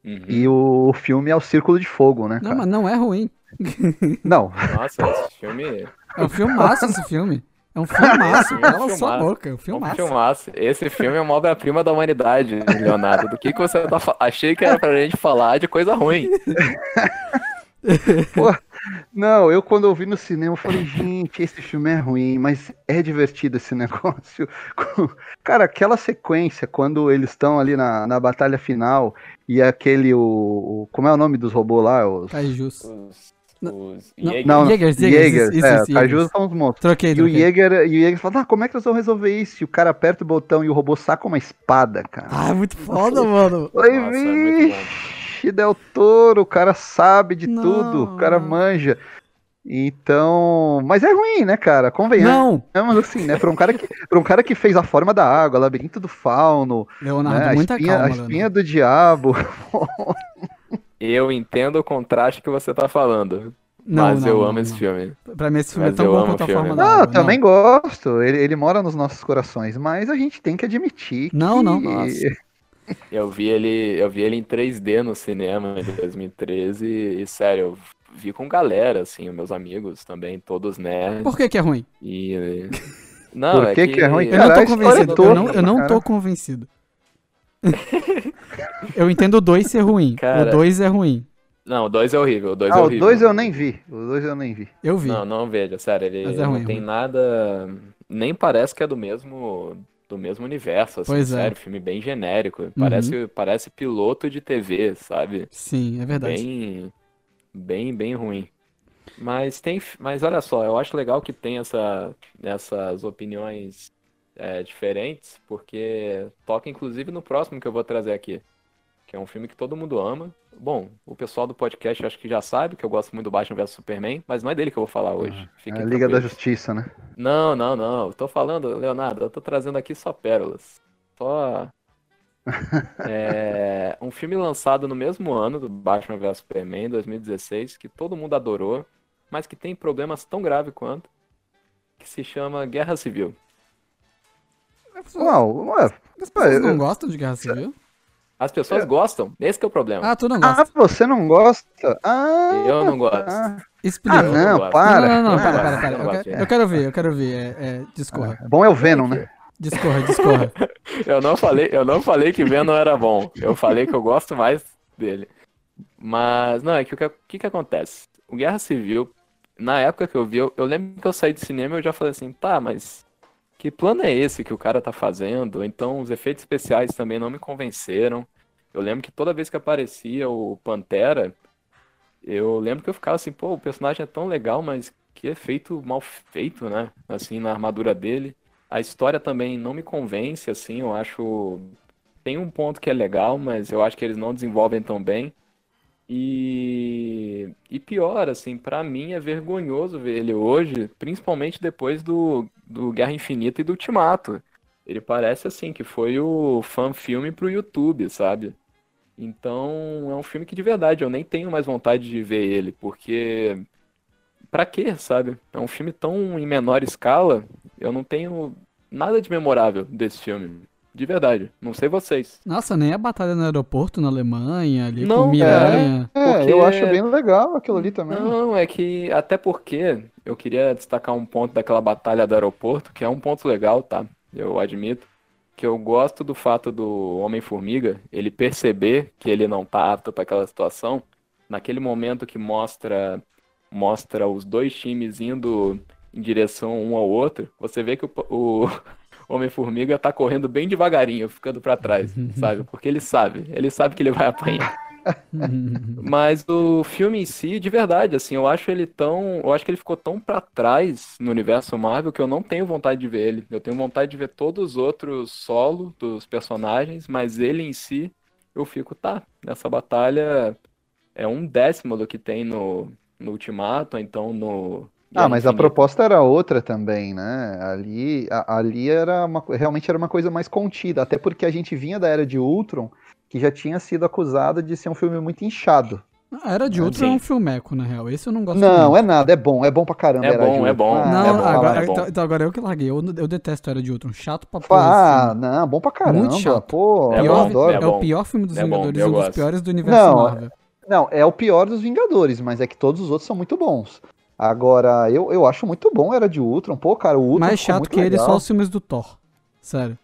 Uhum. E o filme é o Círculo de Fogo, né, Não, cara? mas não é ruim. <laughs> Não, Nossa, esse filme É um filmaço esse filme. É um filmaço. <laughs> É um Cala sua boca. É um é um filmaço. filmaço. Esse filme é uma obra-prima da humanidade, Leonardo. Do que, que você tá? Achei que era pra gente falar de coisa ruim. <laughs> Não, eu quando eu vi no cinema, eu falei, gente, esse filme é ruim, mas é divertido esse <laughs> negócio. Cara, aquela sequência, quando eles estão ali na, na batalha final, e aquele, o, o- Como é o nome dos robôs lá? Os, Kaijus. Os Os Não, Jaeger. Não, Jägers, Jägers, Jägers, é, Kaijus Jägers. são os monstros. Troquei, E o. Jäger, e o Jäger fala, ah, como é que nós vamos resolver isso? E o cara aperta o botão e o robô saca uma espada, cara. Ah, é muito foda, mano. Oi, Nossa, é muito bom. Vixe, Del Toro, o cara sabe de Não. tudo, o cara manja. Então, mas é ruim, né, cara? Convenhamos. Não, Mas assim, né, pra um cara que, pra um cara que fez a forma da água, labirinto do fauno, Leonardo, né, a muita espinha, calma, a Leonardo. espinha do diabo. Eu entendo o contraste que você tá falando. Não, mas não, eu não, amo esse filme. Pra mim esse filme Mas é tão bom quanto a o forma da Não, água. eu também gosto. Ele, ele mora nos nossos corações, mas a gente tem que admitir que... Não, não, nossa. Eu vi ele, eu vi ele em 3D no cinema em 2013 e, sério, eu vi com galera, assim, meus amigos também, todos nerds. Por que que é ruim? E. Não, Por é que que, que é ruim? Eu não tô convencido. Eu toda, não, eu não cara. tô convencido. <laughs> eu entendo o 2 ser ruim. Cara. O 2 é ruim. Não, o 2 é horrível, o 2 é Ah, o horrível. 2 eu nem vi. O 2 eu nem vi. Eu vi. Não, não veja, sério, ele é não ruim, tem ruim. nada. Nem parece que é do mesmo. Do mesmo universo, assim, Pois é. sério, filme bem genérico. Parece, parece piloto de TV, sabe? Sim, é verdade. Bem, bem, bem ruim. Mas tem, mas olha só, eu acho legal que tem essa, essas opiniões é, diferentes, porque toca inclusive no próximo que eu vou trazer aqui, que é um filme que todo mundo ama. Bom, o pessoal do podcast acho que já sabe que eu gosto muito do Batman vs Superman, mas não é dele que eu vou falar hoje. É Fiquem a Liga da. Justiça, né? Não, não, não. Eu tô falando, Leonardo, eu tô trazendo aqui só pérolas. Só. <laughs> É, um filme lançado no mesmo ano do Batman vs Superman, 2016, que todo mundo adorou, mas que tem problemas tão graves quanto, que se chama Guerra Civil. Uau, ué. As pessoas não gostam de Guerra Civil? As pessoas É. gostam, esse que é o problema. Ah, tu não Ah, gosta. você não gosta? Ah, Eu não gosto. ah. Explica. Ah, Eu não, gosto. para. Não, não, não, Ah, para, eu para, para. não Eu gosto, quero, é. eu quero ver, eu quero ver. É, é, discorra. Ah, Bom é o Venom, né? Discorra, discorra. <laughs> Eu não falei, eu não falei que Venom era bom. Eu falei que eu gosto mais dele. Mas, não, é que o que, que que acontece? O Guerra Civil, na época que eu vi, eu, eu lembro que eu saí de cinema e eu já falei assim, tá, mas que plano é esse que o cara tá fazendo? Então, os efeitos especiais também não me convenceram. Eu lembro que toda vez que aparecia o Pantera, eu lembro que eu ficava assim, pô, o personagem é tão legal, mas que efeito mal feito, né? Assim, na armadura dele. A história também não me convence, assim, eu acho. Tem um ponto que é legal, mas eu acho que eles não desenvolvem tão bem. E, e pior, assim, pra mim é vergonhoso ver ele hoje, principalmente depois do, do Guerra Infinita e do Ultimato. Ele parece, assim, que foi o fan-filme pro YouTube, sabe? Então, é um filme que de verdade eu nem tenho mais vontade de ver ele, porque. Pra quê, sabe? É um filme tão em menor escala, eu não tenho nada de memorável desse filme. De verdade. Não sei vocês. Nossa, nem a batalha no aeroporto na Alemanha, ali Não, com Miranha. É, Porque- eu acho bem legal aquilo ali também. Não, é que até porque eu queria destacar um ponto daquela batalha do aeroporto, que é um ponto legal, tá? Eu admito. Que eu gosto do fato do Homem-Formiga, ele perceber que ele não tá apto para aquela situação, naquele momento que mostra mostra os dois times indo em direção um ao outro, você vê que o, o <laughs> Homem-Formiga tá correndo bem devagarinho, ficando para trás, <laughs> sabe? Porque ele sabe, ele sabe que ele vai apanhar. <laughs> Mas o filme em si, de verdade, assim, eu acho ele tão. Eu acho que ele ficou tão pra trás no universo Marvel que eu não tenho vontade de ver ele. Eu tenho vontade de ver todos os outros solo dos personagens, mas ele em si, eu fico, tá, nessa batalha é um décimo do que tem no, no Ultimato, então no. Ah, mas a proposta era outra também, né? Ali, a- ali era uma, realmente era uma coisa mais contida, até porque a gente vinha da era de Ultron, que já tinha sido acusado de ser um filme muito inchado. A Era de Ultron é Sim. um filmeco, na real. Esse eu não gosto Não, muito. é nada, é bom, é bom pra caramba. É Era de bom, é Ultron. bom. Ah, Não, é bom, agora, é bom. então, então agora eu que larguei. Eu, eu detesto Era de Ultron. Chato pra porra. Ah, assim. não, bom pra caramba. Muito chato. Pô, É eu Pior- bom, adoro. É, é o pior filme dos É bom, Vingadores eu um dos gosto. piores do universo Não, Marvel. Não, é o pior dos Vingadores, mas é que todos os outros são muito bons. Agora, eu, eu acho muito bom Era de Ultron. Pô, cara, o Ultron Mais ficou chato muito que ele legal. só os filmes do Thor. Sério.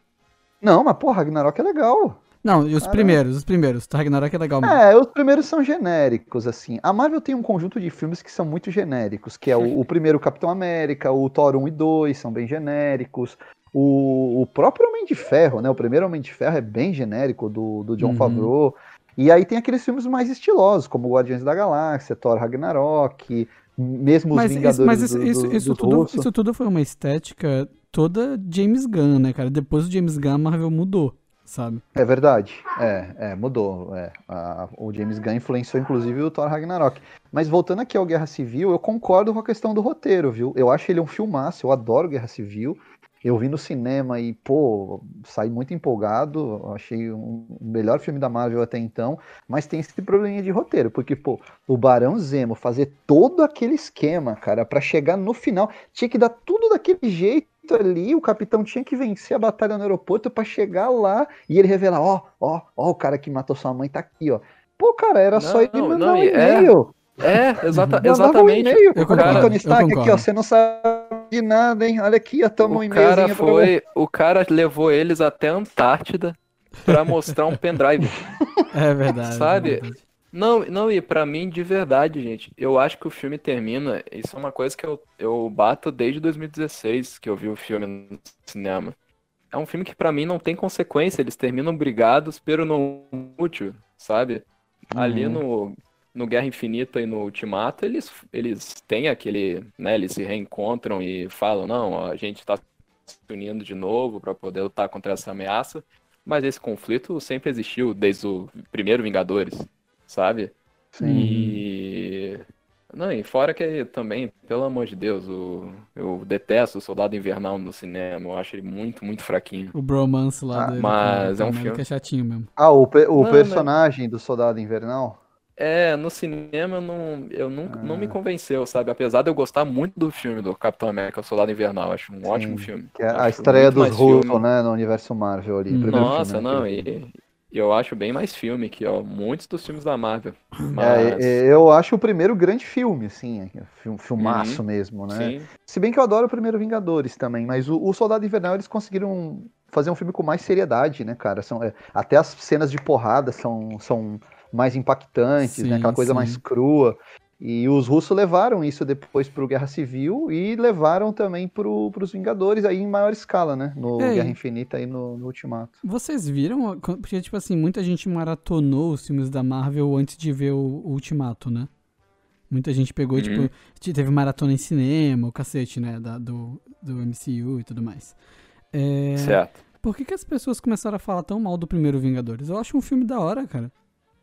Não, mas pô, Ragnarok é legal. Não, e os Caramba. primeiros, os primeiros. Ragnarok é legal mesmo. É, os primeiros são genéricos, assim. A Marvel tem um conjunto de filmes que são muito genéricos, que é o, o primeiro Capitão América, o Thor 1 e 2 são bem genéricos. O, o próprio Homem de Ferro, né? O primeiro Homem de Ferro é bem genérico, do, do John Uhum. Favreau. E aí tem aqueles filmes mais estilosos, como Guardiões da Galáxia, Thor Ragnarok, mesmo os Mas, Vingadores isso, mas isso, do, isso, do, isso do tudo, russo. isso tudo foi uma estética toda James Gunn, né, cara? Depois do James Gunn, a Marvel mudou, sabe? É verdade. É, é mudou. É. A- o James Gunn influenciou inclusive o Thor Ragnarok. Mas voltando aqui ao Guerra Civil, eu concordo com a questão do roteiro, viu? Eu acho ele um filmaço, eu adoro Guerra Civil. Eu vi no cinema e, pô, saí muito empolgado. Achei um o melhor filme da Marvel até então. Mas tem esse probleminha de roteiro, porque, pô, o Barão Zemo fazer todo aquele esquema, cara, pra chegar no final, tinha que dar tudo daquele jeito ali. O capitão tinha que vencer a batalha no aeroporto pra chegar lá e ele revelar: ó, ó, ó, o cara que matou sua mãe tá aqui, ó. Pô, cara, era só Não, ele não, mandar não, um é, e-mail. É, exata, Mandava um exatamente. e-mail. Eu concordo, Tony eu Stark aqui, ó. Você não sabe de nada, hein? Olha aqui, toma um O cara foi, o cara levou eles até a Antártida pra mostrar um pendrive. <laughs> É verdade. Sabe? é verdade. Não, não, e pra mim, de verdade, gente, eu acho que o filme termina. Isso é uma coisa que eu, eu bato desde 2016 que eu vi o filme no cinema. É um filme que pra mim não tem consequência, eles terminam brigados, pero não útil, sabe? Ali Uhum. no, no Guerra Infinita e no Ultimato, eles, eles têm aquele, né, eles se reencontram e falam, não, a gente tá se unindo de novo pra poder lutar contra essa ameaça, mas esse conflito sempre existiu desde o primeiro Vingadores, sabe? Sim. E. Não, e fora que também, pelo amor de Deus, o... eu detesto o Soldado Invernal no cinema. Eu acho ele muito, muito fraquinho. O bromance lá Ah, dele. mas é um filme. América é chatinho mesmo. Ah, o, pe- o Não, personagem do Soldado Invernal? É, no cinema eu não, eu nunca, não me Ah. convenceu, sabe? Apesar de eu gostar muito do filme do Capitão América, o Soldado Invernal. Acho um ótimo filme. É a estreia dos filme. né? No universo Marvel ali. Nossa, filme, né, não, e eu acho bem mais filme que ó, muitos dos filmes da Marvel. É, Mas, é, eu acho o primeiro grande filme, assim, é, fil- filmaço mesmo, né? sim, Se bem que eu adoro o primeiro Vingadores também, mas o, o Soldado Invernal eles conseguiram fazer um filme com mais seriedade, né, cara? São, é, até as cenas de porrada são, são mais impactantes, Sim, né? Aquela coisa sim. mais crua. E os russos levaram isso depois pro Guerra Civil e levaram também pro, pros Vingadores aí em maior escala, né? No É, Guerra Infinita e no, no Ultimato. Vocês viram? Porque, tipo assim, muita gente maratonou os filmes da Marvel antes de ver o, o Ultimato, né? Muita gente pegou, Uhum. tipo, te- teve maratona em cinema, o cacete, né? Da, do, do MCU e tudo mais. É, certo. por que, que as pessoas começaram a falar tão mal do primeiro Vingadores? Eu acho um filme da hora, cara.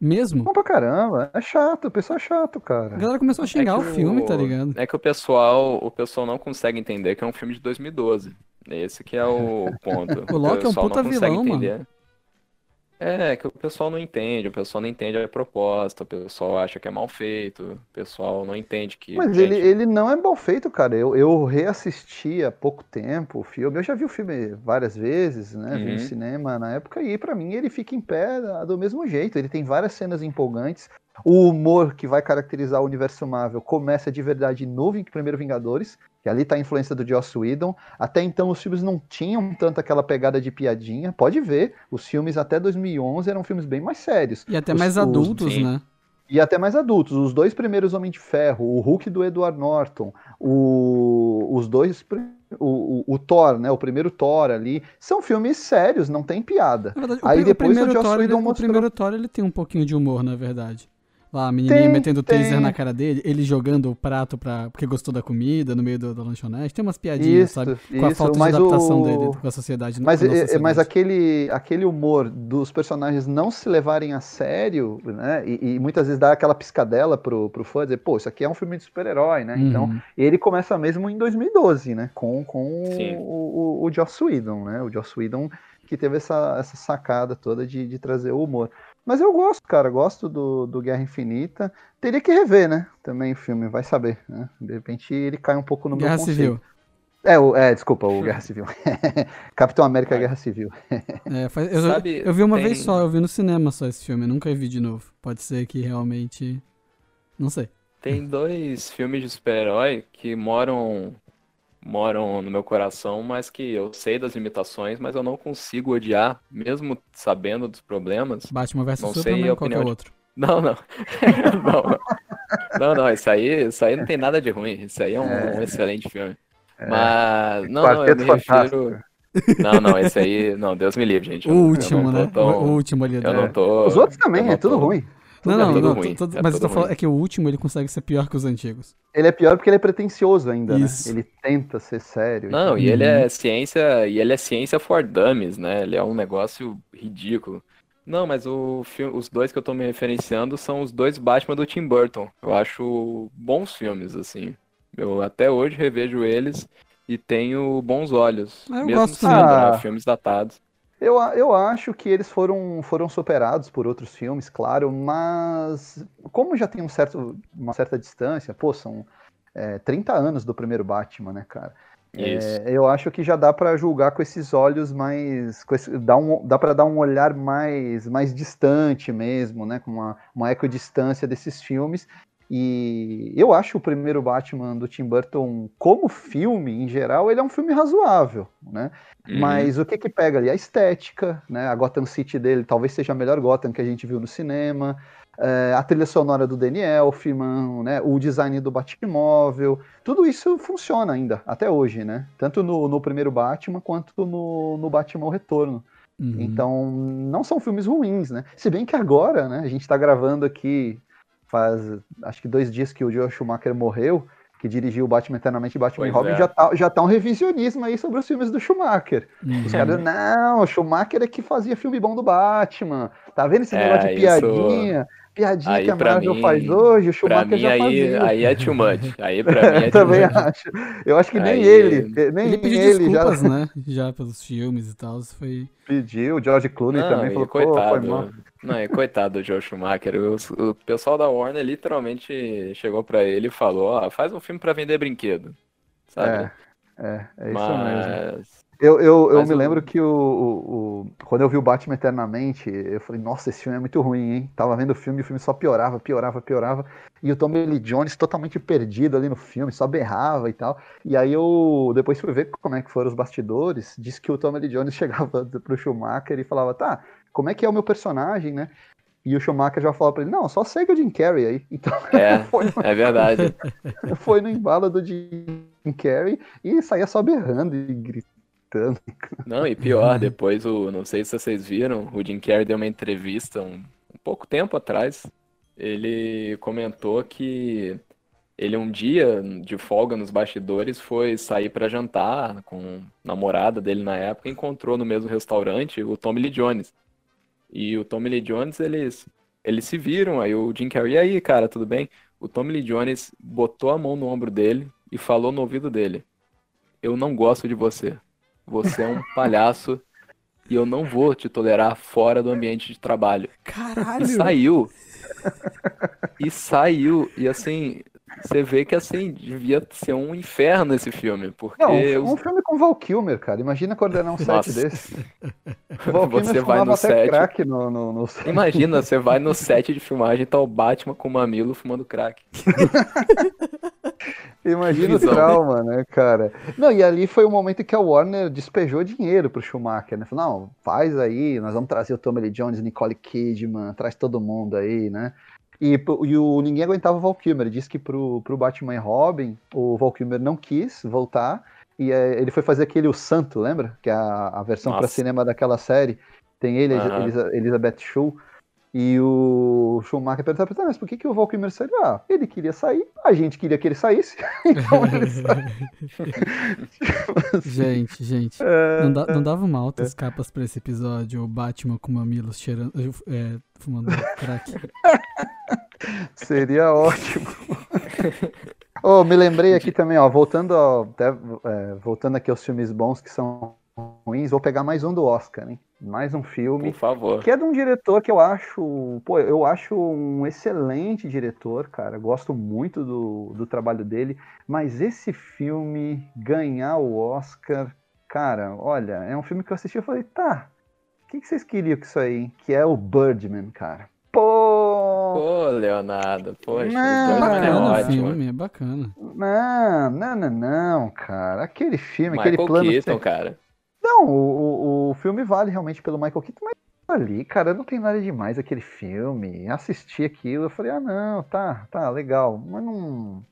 Mesmo. Bom pra caramba, é chato, o pessoal é chato, A cara. galera começou a xingar É o filme, tá ligado? É que o pessoal, o pessoal não consegue entender que é um filme de 2012. Esse que é o <laughs> ponto. O Loki é um pessoal puta não consegue vilão, mano. É, que o pessoal não entende, o pessoal não entende a proposta, o pessoal acha que é mal feito, o pessoal não entende que, Mas gente, ele, ele não é mal feito, cara. Eu, eu reassisti há pouco tempo o filme. Eu já vi o filme várias vezes, né? Vi no Uhum. cinema na época e pra mim ele fica em pé do mesmo jeito. Ele tem várias cenas empolgantes. O humor que vai caracterizar o universo Marvel começa de verdade no primeiro Vingadores, que ali tá a influência do Joss Whedon. Até então os filmes não tinham tanto aquela pegada de piadinha. Pode ver, os filmes até 2011 eram filmes bem mais sérios. E até Os- mais os- adultos, sim. né? E até mais adultos. Os dois primeiros Homem de Ferro, o Hulk do Edward Norton, o- os dois. O, o- o Thor, né? O primeiro Thor ali. São filmes sérios, não tem piada. Na verdade, o, Aí o depois o primeiro Joss Thor, ele, Whedon o mostrou- primeiro Thor, ele tem um pouquinho de humor, na verdade. Lá, a menininha Tem, metendo taser tem. na cara dele, ele jogando o prato pra, porque gostou da comida no meio do, da lanchonete. Tem umas piadinhas, Isso, sabe? Com a isso, falta de adaptação o- dele com a sociedade. Mas, a é- é- mas sociedade. aquele, aquele humor dos personagens não se levarem a sério, né? E, e muitas vezes dá aquela piscadela pro, pro fã dizer, pô, isso aqui é um filme de super-herói, né? Então, Uhum. ele começa mesmo em 2012, né? Com, com Sim. o, o, o Joss Whedon, né? O Joss Whedon que teve essa, essa sacada toda de, de trazer o humor. Mas eu gosto, cara, gosto do, do Guerra Infinita. Teria que rever, né? Também o filme, vai saber, né? De repente ele cai um pouco no Guerra meu conceito. Civil. É, o, é, desculpa, o Guerra Civil. <laughs> Capitão América É. Guerra Civil. <laughs> É, faz- eu, Sabe, eu vi uma tem- vez só, eu vi no cinema só esse filme, eu nunca vi de novo. Pode ser que realmente. Não sei. Tem dois filmes de super-herói que moram moram no meu coração, mas que eu sei das limitações, mas eu não consigo odiar, mesmo sabendo dos problemas. Batman vs Não sei Superman a ou qualquer opinião de- outro. <laughs> Não, <laughs> não. não. Não, não, isso aí, isso aí não tem nada de ruim. Isso aí é um, um excelente filme. Mas, não, não, eu me refiro. Não, não, esse aí. Não, Deus me livre, gente. O eu eu último, não tô né? tão- O, o último ali. Eu da- não tô. Os outros também, eu é tudo tô- ruim. Não, é não, tudo não, ruim, tô- tô- é mas eu tô falando ruim. é que o último ele consegue ser pior que os antigos. Ele é pior porque ele é pretencioso ainda, Isso. né? Ele tenta ser sério. Não, e Uhum. ele é ciência, e ele é ciência for dummies, né? Ele é um negócio ridículo. Não, mas o filme, os dois que eu tô me referenciando são os dois Batman do Tim Burton. Eu acho bons filmes, assim. Eu até hoje revejo eles e tenho bons olhos, Ah, eu mesmo gosto sendo, né, Ah. filmes datados. Eu, eu acho que eles foram, foram superados por outros filmes, claro, mas como já tem um certo, uma certa distância, pô, são é, 30 anos do primeiro Batman, né, cara? É, eu acho que já dá pra julgar com esses olhos mais. Esse, dá um, dá para dar um olhar mais, mais distante mesmo, né? Com uma, uma equidistância desses filmes. E eu acho o primeiro Batman do Tim Burton, como filme em geral, ele é um filme razoável, né? Uhum. Mas o que que pega ali? A estética, né? A Gotham City dele talvez seja a melhor Gotham que a gente viu no cinema. é, a trilha sonora do Danny Elfman, né? O design do Batmóvel. Tudo isso funciona ainda, até hoje, né? Tanto no, no primeiro Batman quanto no, no Batman Retorno. Uhum. Então, não são filmes ruins, né? Se bem que agora, né? A gente tá gravando aqui faz acho que dois dias que o Joel Schumacher morreu, que dirigiu o Batman Eternamente e Batman e Pois Robin, é. já tá, já tá um revisionismo aí sobre os filmes do Schumacher. Uhum. Os caras, não, o Schumacher é que fazia filme bom do Batman. Tá vendo esse É, negócio de isso- piadinha? Piadinha Aí, que a Marvel mim- faz hoje, o Schumacher mim já aí, fazia. aí é too much. Aí pra <laughs> mim é too Também much. acho. Eu acho que nem Aí- ele, nem Ele pediu ele já desculpas, <laughs> né? Já pelos filmes e tal. Isso foi. pediu. O George Clooney Não, também falou, pô, foi mal. Não, e coitado do Joe Schumacher. O, o pessoal da Warner literalmente chegou pra ele e falou: Ó, faz um filme pra vender brinquedo. Sabe? É, é, é isso mesmo. Mas. Eu, eu, eu Mas me o- lembro que o, o- o- quando eu vi o Batman Eternamente, eu falei, nossa, esse filme é muito ruim, hein? Tava vendo o filme e o filme só piorava, piorava, piorava. E o Tommy Lee Jones totalmente perdido ali no filme, só berrava e tal. E aí eu depois fui ver como é que foram os bastidores. Disse que o Tommy Lee Jones <laughs> chegava pro Schumacher e falava, tá, como é que é o meu personagem, né? E o Schumacher já falava pra ele, não, só segue o Jim Carrey aí. <laughs> Então É, foi, é verdade. <laughs> foi no embalo do Jim Carrey e saía só berrando e gritando. Não, e pior, depois o. Não sei se vocês viram, o Jim Carrey deu uma entrevista um, um pouco tempo atrás. Ele comentou que ele um dia de folga nos bastidores foi sair pra jantar com a namorada dele na época e encontrou no mesmo restaurante o Tommy Lee Jones. E o Tommy Lee Jones, eles, eles se viram, aí o Jim Carrey, e aí, cara, tudo bem? O Tommy Lee Jones botou a mão no ombro dele e falou no ouvido dele: Eu não gosto de você. Você é um <laughs> palhaço e eu não vou te tolerar fora do ambiente de trabalho. Caralho! E saiu. <laughs> E saiu. E assim, você vê que assim, devia ser um inferno esse filme. Porque Não, um, os- filme com Val Kilmer, cara. Imagina coordenar um set desse. <laughs> Val você vai no set. crack no, no, no set. Imagina, você vai no <laughs> set de filmagem e tá o Batman com o mamilo fumando crack. <laughs> Imagina o trauma, né, cara? Não, e ali foi o momento que a Warner despejou dinheiro pro Schumacher, né? Falou, não, faz aí, nós vamos trazer o Tommy Lee Jones, Nicole Kidman, traz todo mundo aí, né? E, e o ninguém aguentava o Val Kilmer. Disse que pro, pro Batman e Robin, o Val Kilmer não quis voltar. E é, ele foi fazer aquele O Santo, lembra? Que é a, a versão para cinema daquela série. Tem ele, Aham. Elisa- Elizabeth Shue. E o Schumacher perguntava "Tá, mas por que, que o Val Kilmer saiu? Ah, ele queria sair, a gente queria que ele saísse. <laughs> então ele saiu. <laughs> gente, gente. É, Não, dá- não dava uma altas capas pra esse episódio, o Batman com mamilos cheirando, é, fumando crack. <laughs> Seria ótimo. oh, me lembrei aqui também, ó, voltando, ao, até, é, voltando aqui aos filmes bons que são ruins, vou pegar mais um do Oscar, hein? Mais um filme. Por favor. Que é de um diretor que eu acho, pô, eu acho um excelente diretor, cara. Gosto muito do, do trabalho dele, mas esse filme ganhar o Oscar, cara, olha, é um filme que eu assisti e falei, tá, o que, que vocês queriam com isso aí? Que é o Birdman, cara. Pô, Pô, Leonardo, poxa, Não, o Batman é bacana o ótimo. filme, é bacana. não, não, não, não, cara. Aquele filme, aquele Michael plano. Keaton, cara. Não, o, o, o filme vale realmente pelo Michael Keaton, mas ali, cara, não tem nada demais aquele filme. Assisti aquilo, eu falei, ah, não, tá, tá, legal, mas não.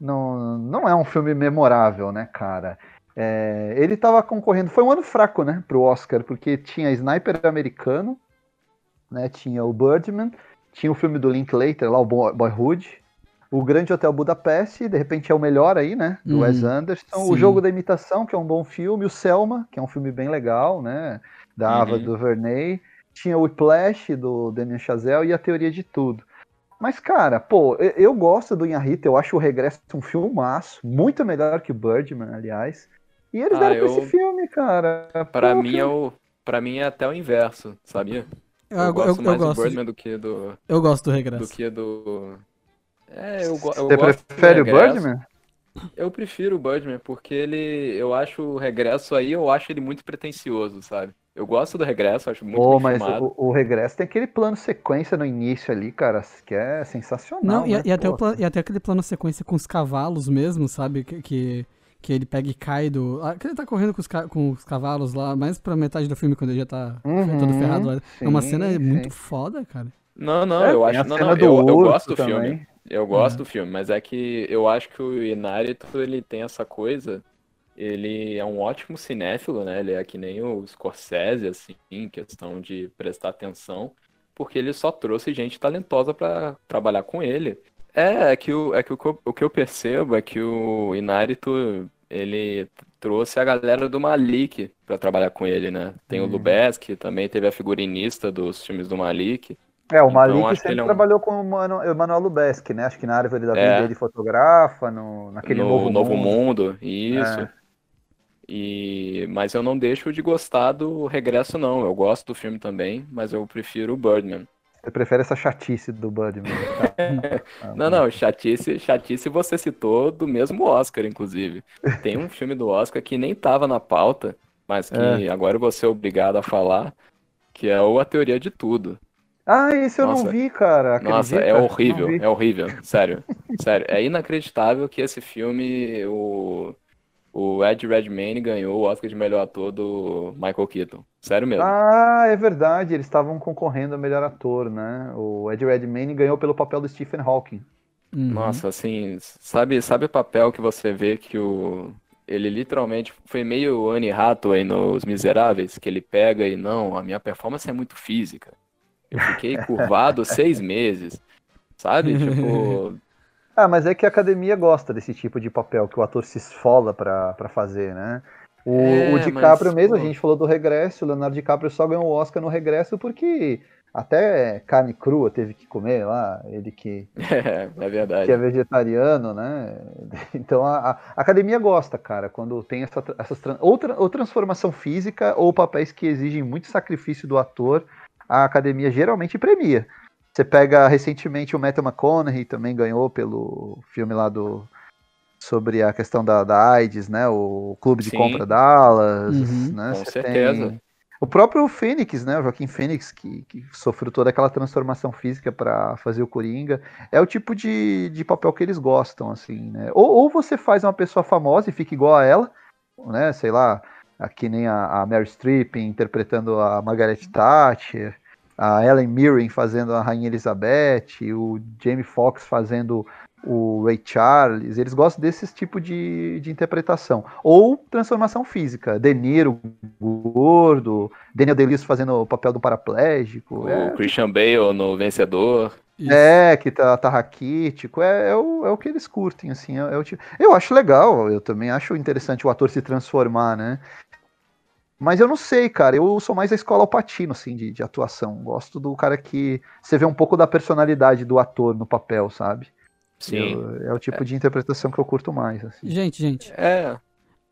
Não, não é um filme memorável, né, cara? É, ele tava concorrendo, foi um ano fraco, né, pro Oscar, porque tinha Sniper americano, né, tinha o Birdman, tinha o filme do Linklater lá, o Boyhood, o Grande Hotel Budapeste, de repente é o melhor aí, né, do Hum, Wes Anderson, sim. o Jogo da Imitação, que é um bom filme, o Selma, que é um filme bem legal, né, da Ava Uhum. DuVernay, tinha o Whiplash, do Damien Chazelle, e A Teoria de Tudo. Mas, cara, pô, eu, eu gosto do Inharita, eu acho o Regresso um filmaço, muito melhor que o Birdman, aliás. E eles Ah, deram pra eu- esse filme, cara. Pra Pô, mim é o. Pra mim é até o inverso, sabia? Eu, Eu, eu- gosto eu mais do gosto, de- Birdman do que do. eu gosto do Do regresso. que do. É, eu, go eu Você gosto do prefere o. Birdman? Eu prefiro o Birdman, porque ele. Eu acho o regresso aí, eu acho ele muito pretencioso, sabe? Eu gosto do regresso, acho muito Pô, mas o, o Regresso tem aquele plano sequência no início ali, cara, que é sensacional. Não, e, né? e até Pô, o e até aquele plano sequência com os cavalos mesmo, sabe? Que, que, que ele pega e cai do. Ah, que ele tá correndo com os, ca- com os cavalos lá, mais pra metade do filme, quando ele já tá Uhum, todo ferrado lá. é uma sim, cena sim. muito foda, cara. Não, não, É, eu acho. Não, não, eu, eu gosto do também. filme. Eu gosto Uhum. do filme, mas é que eu acho que o Inarito, ele tem essa coisa. Ele é um ótimo cinéfilo, né? Ele é que nem o Scorsese, assim, em questão de prestar atenção, porque ele só trouxe gente talentosa pra trabalhar com ele. É, é que, o, é que o, o que eu percebo é que o Inarito, ele trouxe a galera do Malik pra trabalhar com ele, né? Tem o Hum. Lubeski, também teve a figurinista dos filmes do Malik. É, o Então, Malik que sempre é um- trabalhou com o Mano- Manuel Lubeski, né? Acho que na Árvore da Vida É. ele fotografa, no, naquele no novo, mundo. Mundo, isso. É. E mas eu não deixo de gostar do Regresso não. Eu gosto do filme também, mas eu prefiro o Birdman. Você prefere essa chatice do Budman. Tá? <laughs> Não, não, chatice, chatice você citou do mesmo Oscar, inclusive. Tem um filme do Oscar que nem tava na pauta, mas que É. agora eu vou ser obrigado a falar, que é o A Teoria de Tudo. Ah, esse eu não Nossa. vi, cara. Nossa, acredita? é Não horrível, é horrível, sério, sério. É inacreditável que esse filme, o, o Ed Redmayne ganhou o Oscar de melhor ator do Michael Keaton. Sério mesmo. Ah, é verdade, eles estavam concorrendo a melhor ator, né? O Ed Redmayne ganhou pelo papel do Stephen Hawking. Uhum. Nossa, assim, sabe, sabe o papel que você vê que o ele literalmente foi meio Anne Hathaway nos Miseráveis, que ele pega e não, a minha performance é muito física. Eu fiquei curvado <laughs> seis meses, sabe? Tipo, <laughs> Ah, mas é que a academia gosta desse tipo de papel que o ator se esfola pra, pra fazer, né? O, É, o DiCaprio mas, mesmo, a pô. gente falou do Regresso, o Leonardo DiCaprio só ganhou o Oscar no Regresso porque até carne crua teve que comer lá, ele que, <laughs> é, é verdade. que é vegetariano, né? <laughs> Então a, a academia gosta, cara, quando tem essa, essas ou, tra- ou transformação física ou papéis que exigem muito sacrifício do ator, a academia geralmente premia. Você pega recentemente o Matthew McConaughey também ganhou pelo filme lá do sobre a questão da, da AIDS, né? O Clube de Sim. Compra Dallas, Uhum. né? Com Você certeza. tem o próprio Fênix, né? O Joaquim Fênix, que, que sofreu toda aquela transformação física para fazer o Coringa, é o tipo de, de papel que eles gostam, assim, né? Ou, ou você faz uma pessoa famosa e fica igual a ela, né? Sei lá, aqui nem a, a Mary Streep interpretando a Margaret Thatcher, a Ellen Mirren fazendo a Rainha Elizabeth, o Jamie Foxx fazendo o Ray Charles, eles gostam desse tipo de, de interpretação. Ou transformação física, De Niro gordo, Daniel Day-Lewis fazendo o papel do paraplégico, O é, Christian Bale no Vencedor. Isso. é, que tá, tá raquítico, é, é, o, é o que eles curtem, assim, é, é o tipo... Eu acho legal, eu também acho interessante o ator se transformar, né? Mas eu não sei, cara, eu sou mais a escola Alpatino, assim, de, de atuação. Gosto do cara que você vê um pouco da personalidade do ator no papel, sabe? Sim. Eu- é o tipo de interpretação que eu curto mais, assim. Gente, gente, É.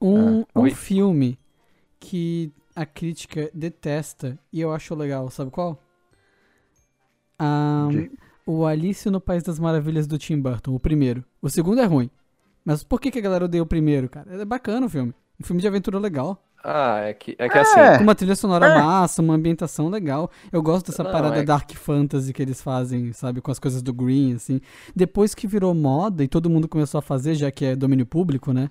um, Ah, um oi. filme que a crítica detesta e eu acho legal, sabe qual? Ah, De- o Alice no País das Maravilhas do Tim Burton, o primeiro. O segundo é ruim. Mas por que, que a galera odeia o primeiro, cara? É bacana o filme. Um filme de aventura legal. Ah, é que, é que É. assim. Com uma trilha sonora É. massa, uma ambientação legal. Eu gosto dessa Não, parada é dark fantasy que eles fazem, sabe? Com as coisas do Green, assim. Depois que virou moda e todo mundo começou a fazer, já que é domínio público, né?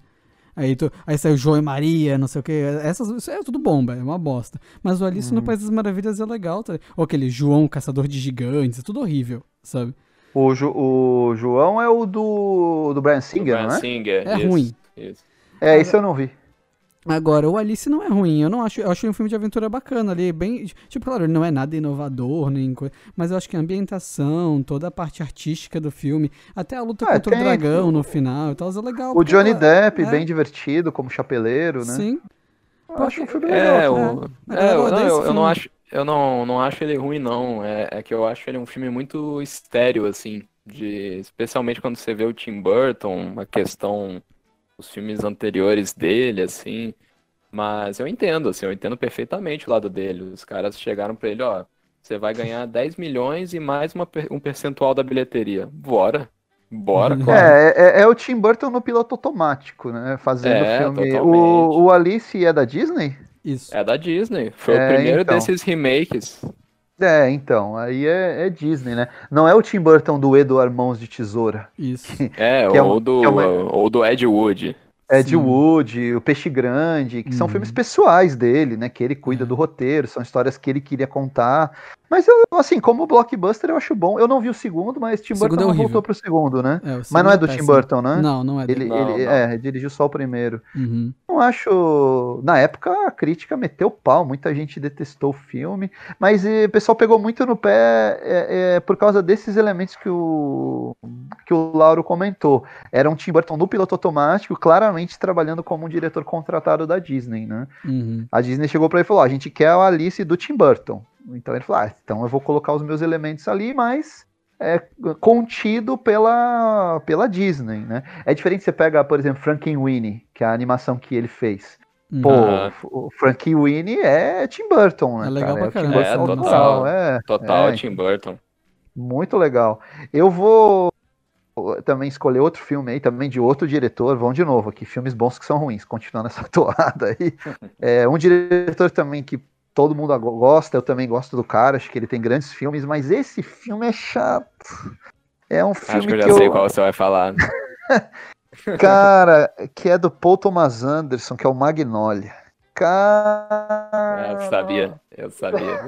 Aí, tu- aí saiu João e Maria, não sei o que. Essas, isso é tudo bomba, é uma bosta. Mas o Alice Uhum. no País das Maravilhas é legal, tá? Ou aquele João, Caçador de Gigantes, é tudo horrível, sabe? O, Ju- o João é o do, do Brian do Singer, Bryan não é? Singer, É isso, ruim. isso. É, esse eu não vi. Agora, o Alice não é ruim, eu não acho, eu acho um filme de aventura bacana ali, bem, tipo, claro, ele não é nada inovador, nem coisa, mas eu acho que a ambientação, toda a parte artística do filme, até a luta Ah, contra tem- o dragão no final e tal, é legal. O Johnny ela- Depp, é, bem divertido, como chapeleiro, né? Sim, Eu acho um filme É, legal. o, A é, galera eu, odeia não, eu, eu não acho, eu não, não acho ele ruim, não. É, é que eu acho ele um filme muito estéreo, assim, de, especialmente quando você vê o Tim Burton, a questão, os filmes anteriores dele, assim. Mas eu entendo, assim, eu entendo perfeitamente o lado dele. Os caras chegaram pra ele, ó, você vai ganhar <laughs> 10 milhões e mais uma, um percentual da bilheteria. Bora, bora, claro. É, é, é o Tim Burton no piloto automático, né? Fazendo É, filme. totalmente. O, o Alice é da Disney? isso. É da Disney. Foi É, o primeiro então. desses remakes. É, então, aí é, é Disney, né? Não é o Tim Burton do Edward Mãos de Tesoura. Isso. É, Que é ou, uma- do, que é uma- ou do Ed Wood. Ed Sim. Wood, O Peixe Grande, que são Uhum. filmes pessoais dele, né? Que ele cuida É. do roteiro, são histórias que ele queria contar. Mas eu, assim, como blockbuster, eu acho bom. Eu não vi o segundo, mas Tim segundo Burton é não voltou pro segundo, né? É, o Mas não é segundo do Tim péssimo. Burton, né? Não, não é dele. Ele, Não, ele não. é, dirigiu só o primeiro. Uhum. Não acho. Na época a crítica meteu pau, muita gente detestou o filme, mas eh, o pessoal pegou muito no pé é, é, por causa desses elementos que o, que o Lauro comentou. Era um Tim Burton no piloto automático, claramente trabalhando como um diretor contratado da Disney, né? Uhum. A Disney chegou para ele e falou: "Ó, a gente quer a Alice do Tim Burton. Então ele falou: ah, então eu vou colocar os meus elementos ali, mas é contido pela, pela Disney, né? É diferente você pega, por exemplo, Frankenweenie, que é a animação que ele fez. Uhum. Pô, Aham. o Frankenweenie é Tim Burton, né? É legal cara? pra o Tim caramba. Burton É, total. é, Total é, Tim Burton. muito legal. Eu vou também escolher outro filme aí, também de outro diretor. Vão de novo aqui, filmes bons que são ruins, continuando essa <laughs> toada aí. <laughs> É, um diretor também que todo mundo gosta, eu também gosto do cara, acho que ele tem grandes filmes, mas esse filme é chato. É um filme Acho que eu já que sei eu, qual você vai falar. <laughs> cara, que é do Paul Thomas Anderson, que é o Magnolia. Cara, É, eu sabia, eu sabia.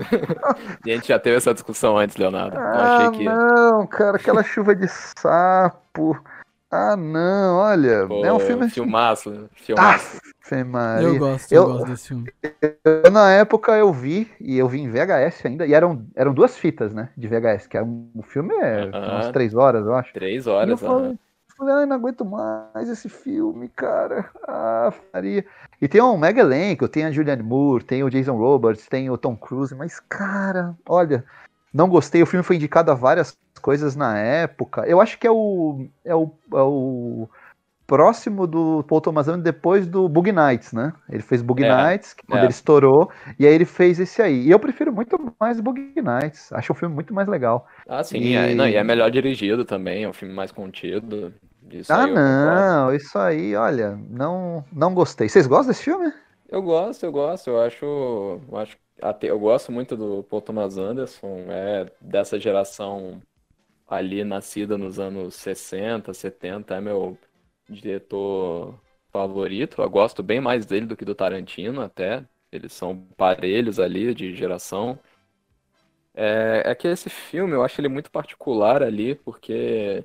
E <laughs> a gente já teve essa discussão antes, Leonardo. Ah, achei que. não, cara, aquela chuva de sapo. Ah, não, olha, Pô, é um filme. Filmaço, filmaço. Maria. Eu gosto, eu, Eu- gosto desse filme. Eu, na época eu vi, e eu vi em VHS ainda, e eram, eram duas fitas, né, de VHS, que era um, o filme é Aham. umas três horas, eu acho. Três E eu horas. falei, aham. Falei, ai, não aguento mais esse filme, cara. Ah, Maria. E tem um mega elenco, tem a Julianne Moore, tem o Jason Roberts, tem o Tom Cruise, mas, cara, olha, não gostei. O filme foi indicado a várias coisas na época. Eu acho que é o. É o, é o próximo do Paul Thomas Anderson depois do Bug Nights, né? Ele fez Bug É, Nights, que quando é. ele estourou, e aí ele fez esse aí. E eu prefiro muito mais Bug Nights. Acho o filme muito mais legal. Ah, sim, E- é, não, e é melhor dirigido também, é um filme mais contido. Isso ah, não, isso aí, olha, não, não gostei. Vocês gostam desse filme? Eu gosto, eu gosto, eu acho, eu acho até, eu gosto muito do Paul Thomas Anderson, é dessa geração ali nascida nos anos 60, 70, é meu diretor favorito. Eu gosto bem mais dele do que do Tarantino até. Eles são parelhos ali de geração. É, é que esse filme eu acho ele muito particular ali, porque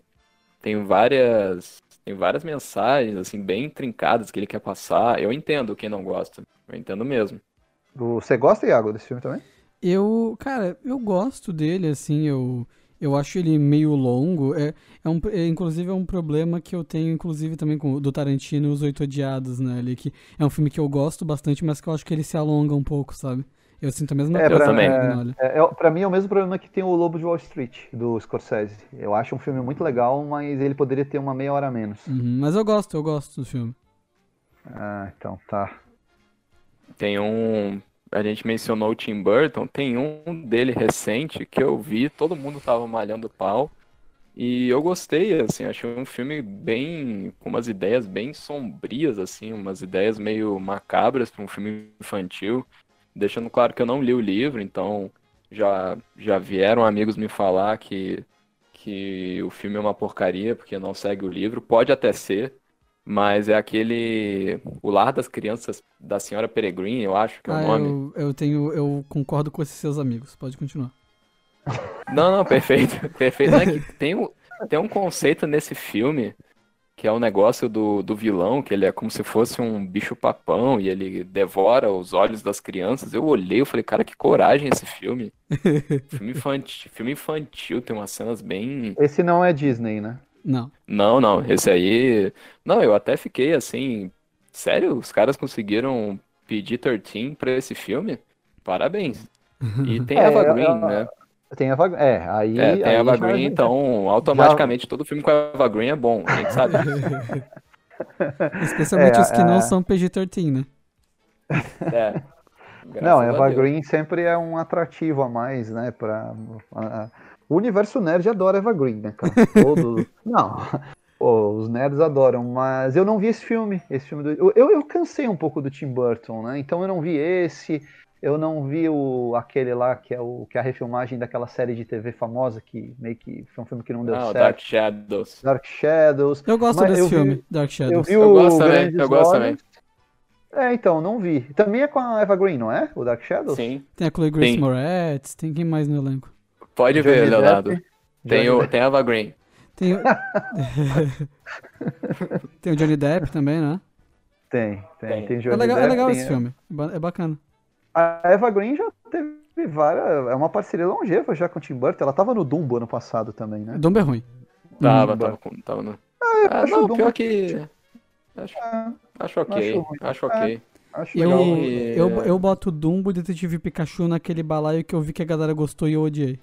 tem várias tem várias mensagens assim bem trincadas que ele quer passar. Eu entendo quem não gosta. Eu entendo mesmo. Você gosta, Iago, desse filme também? Eu, cara, eu gosto dele, assim, eu, eu acho ele meio longo. É, é um, é, inclusive, é um problema que eu tenho, inclusive, também com o do Tarantino e Os Oito Odiados, né? Ali, que é um filme que eu gosto bastante, mas que eu acho que ele se alonga um pouco, sabe? Eu sinto a mesma É, coisa. pra- também. Magnolia. É, é, pra mim é o mesmo problema que tem o Lobo de Wall Street, do Scorsese. Eu acho um filme muito legal, mas ele poderia ter uma meia hora a menos. Uhum, mas eu gosto, eu gosto do filme. Ah, então tá. Tem um. A gente mencionou o Tim Burton, tem um dele recente que eu vi, todo mundo tava malhando pau. E eu gostei, assim, achei um filme bem. com umas ideias bem sombrias, assim, umas ideias meio macabras para um filme infantil. Deixando claro que eu não li o livro, então já, já vieram amigos me falar que, que o filme é uma porcaria, porque não segue o livro. Pode até ser, mas é aquele. O Lar das Crianças da Senhora Peregrine, eu acho que é o Ah, nome. eu, eu tenho, eu concordo com esses seus amigos. Pode continuar. Não, não, perfeito. <laughs> Perfeito. Não, é que tem, tem um conceito nesse filme que é o negócio do, do vilão, que ele é como se fosse um bicho-papão e ele devora os olhos das crianças. Eu olhei e falei, cara, que coragem esse filme. <laughs> filme, infantil, filme infantil, tem umas cenas bem. Esse não é Disney, né? Não. Não, não, esse aí. Não, eu até fiquei assim. Sério, os caras conseguiram pedir 13 pra esse filme? Parabéns. E <laughs> tem É, Eva eu- Green, eu- né? Tem Eva, é, aí. É, tem aí Eva <laughs> já- Green, então automaticamente todo filme com Eva Green é bom, a gente sabe. <laughs> Especialmente É, os que não é. são PG-13, né? É. <laughs> Não, Eva Deus. Green sempre é um atrativo a mais, né? Pra, a- o universo nerd adora Eva Green, né, cara? Todo... Não, pô, os nerds adoram, mas eu não vi esse filme. Esse filme do... eu, eu, eu cansei um pouco do Tim Burton, né? Então eu não vi esse. Eu não vi o, aquele lá que é, o, que é a refilmagem daquela série de TV famosa que meio que foi um filme que não deu Ah, o certo. Dark Shadows. Dark Shadows. Eu gosto Mas desse eu vi- filme, Dark Eu Shadows. vi Eu o gosto também, eu gosto Olhos. É, então, não vi. Também é com a Eva Green, não é? O Dark Shadows? Sim. Tem a Chloe Grace Sim. Moretz, tem quem mais no elenco? Pode Johnny ver, Leonardo. Depp. Tem, o, tem a Eva Green. Tem o... <laughs> tem o Johnny Depp também, né? Tem, tem, Tem. tem É Johnny legal, é Depp, legal tem- esse filme. É É bacana. A Eva Green já teve várias. É uma parceria longeva já com o Tim Burton. Ela tava no Dumbo ano passado também, né? Dumbo é ruim. Tava, Hum, tava, com- tava no. eu Ah, acho não, Dumbo- pior que. Acho, Ah, acho ok. acho. Acho ok. acho Eu, legal. Eu, eu boto Dumbo e Detetive Pikachu naquele balaio que eu vi que a galera gostou e eu odiei.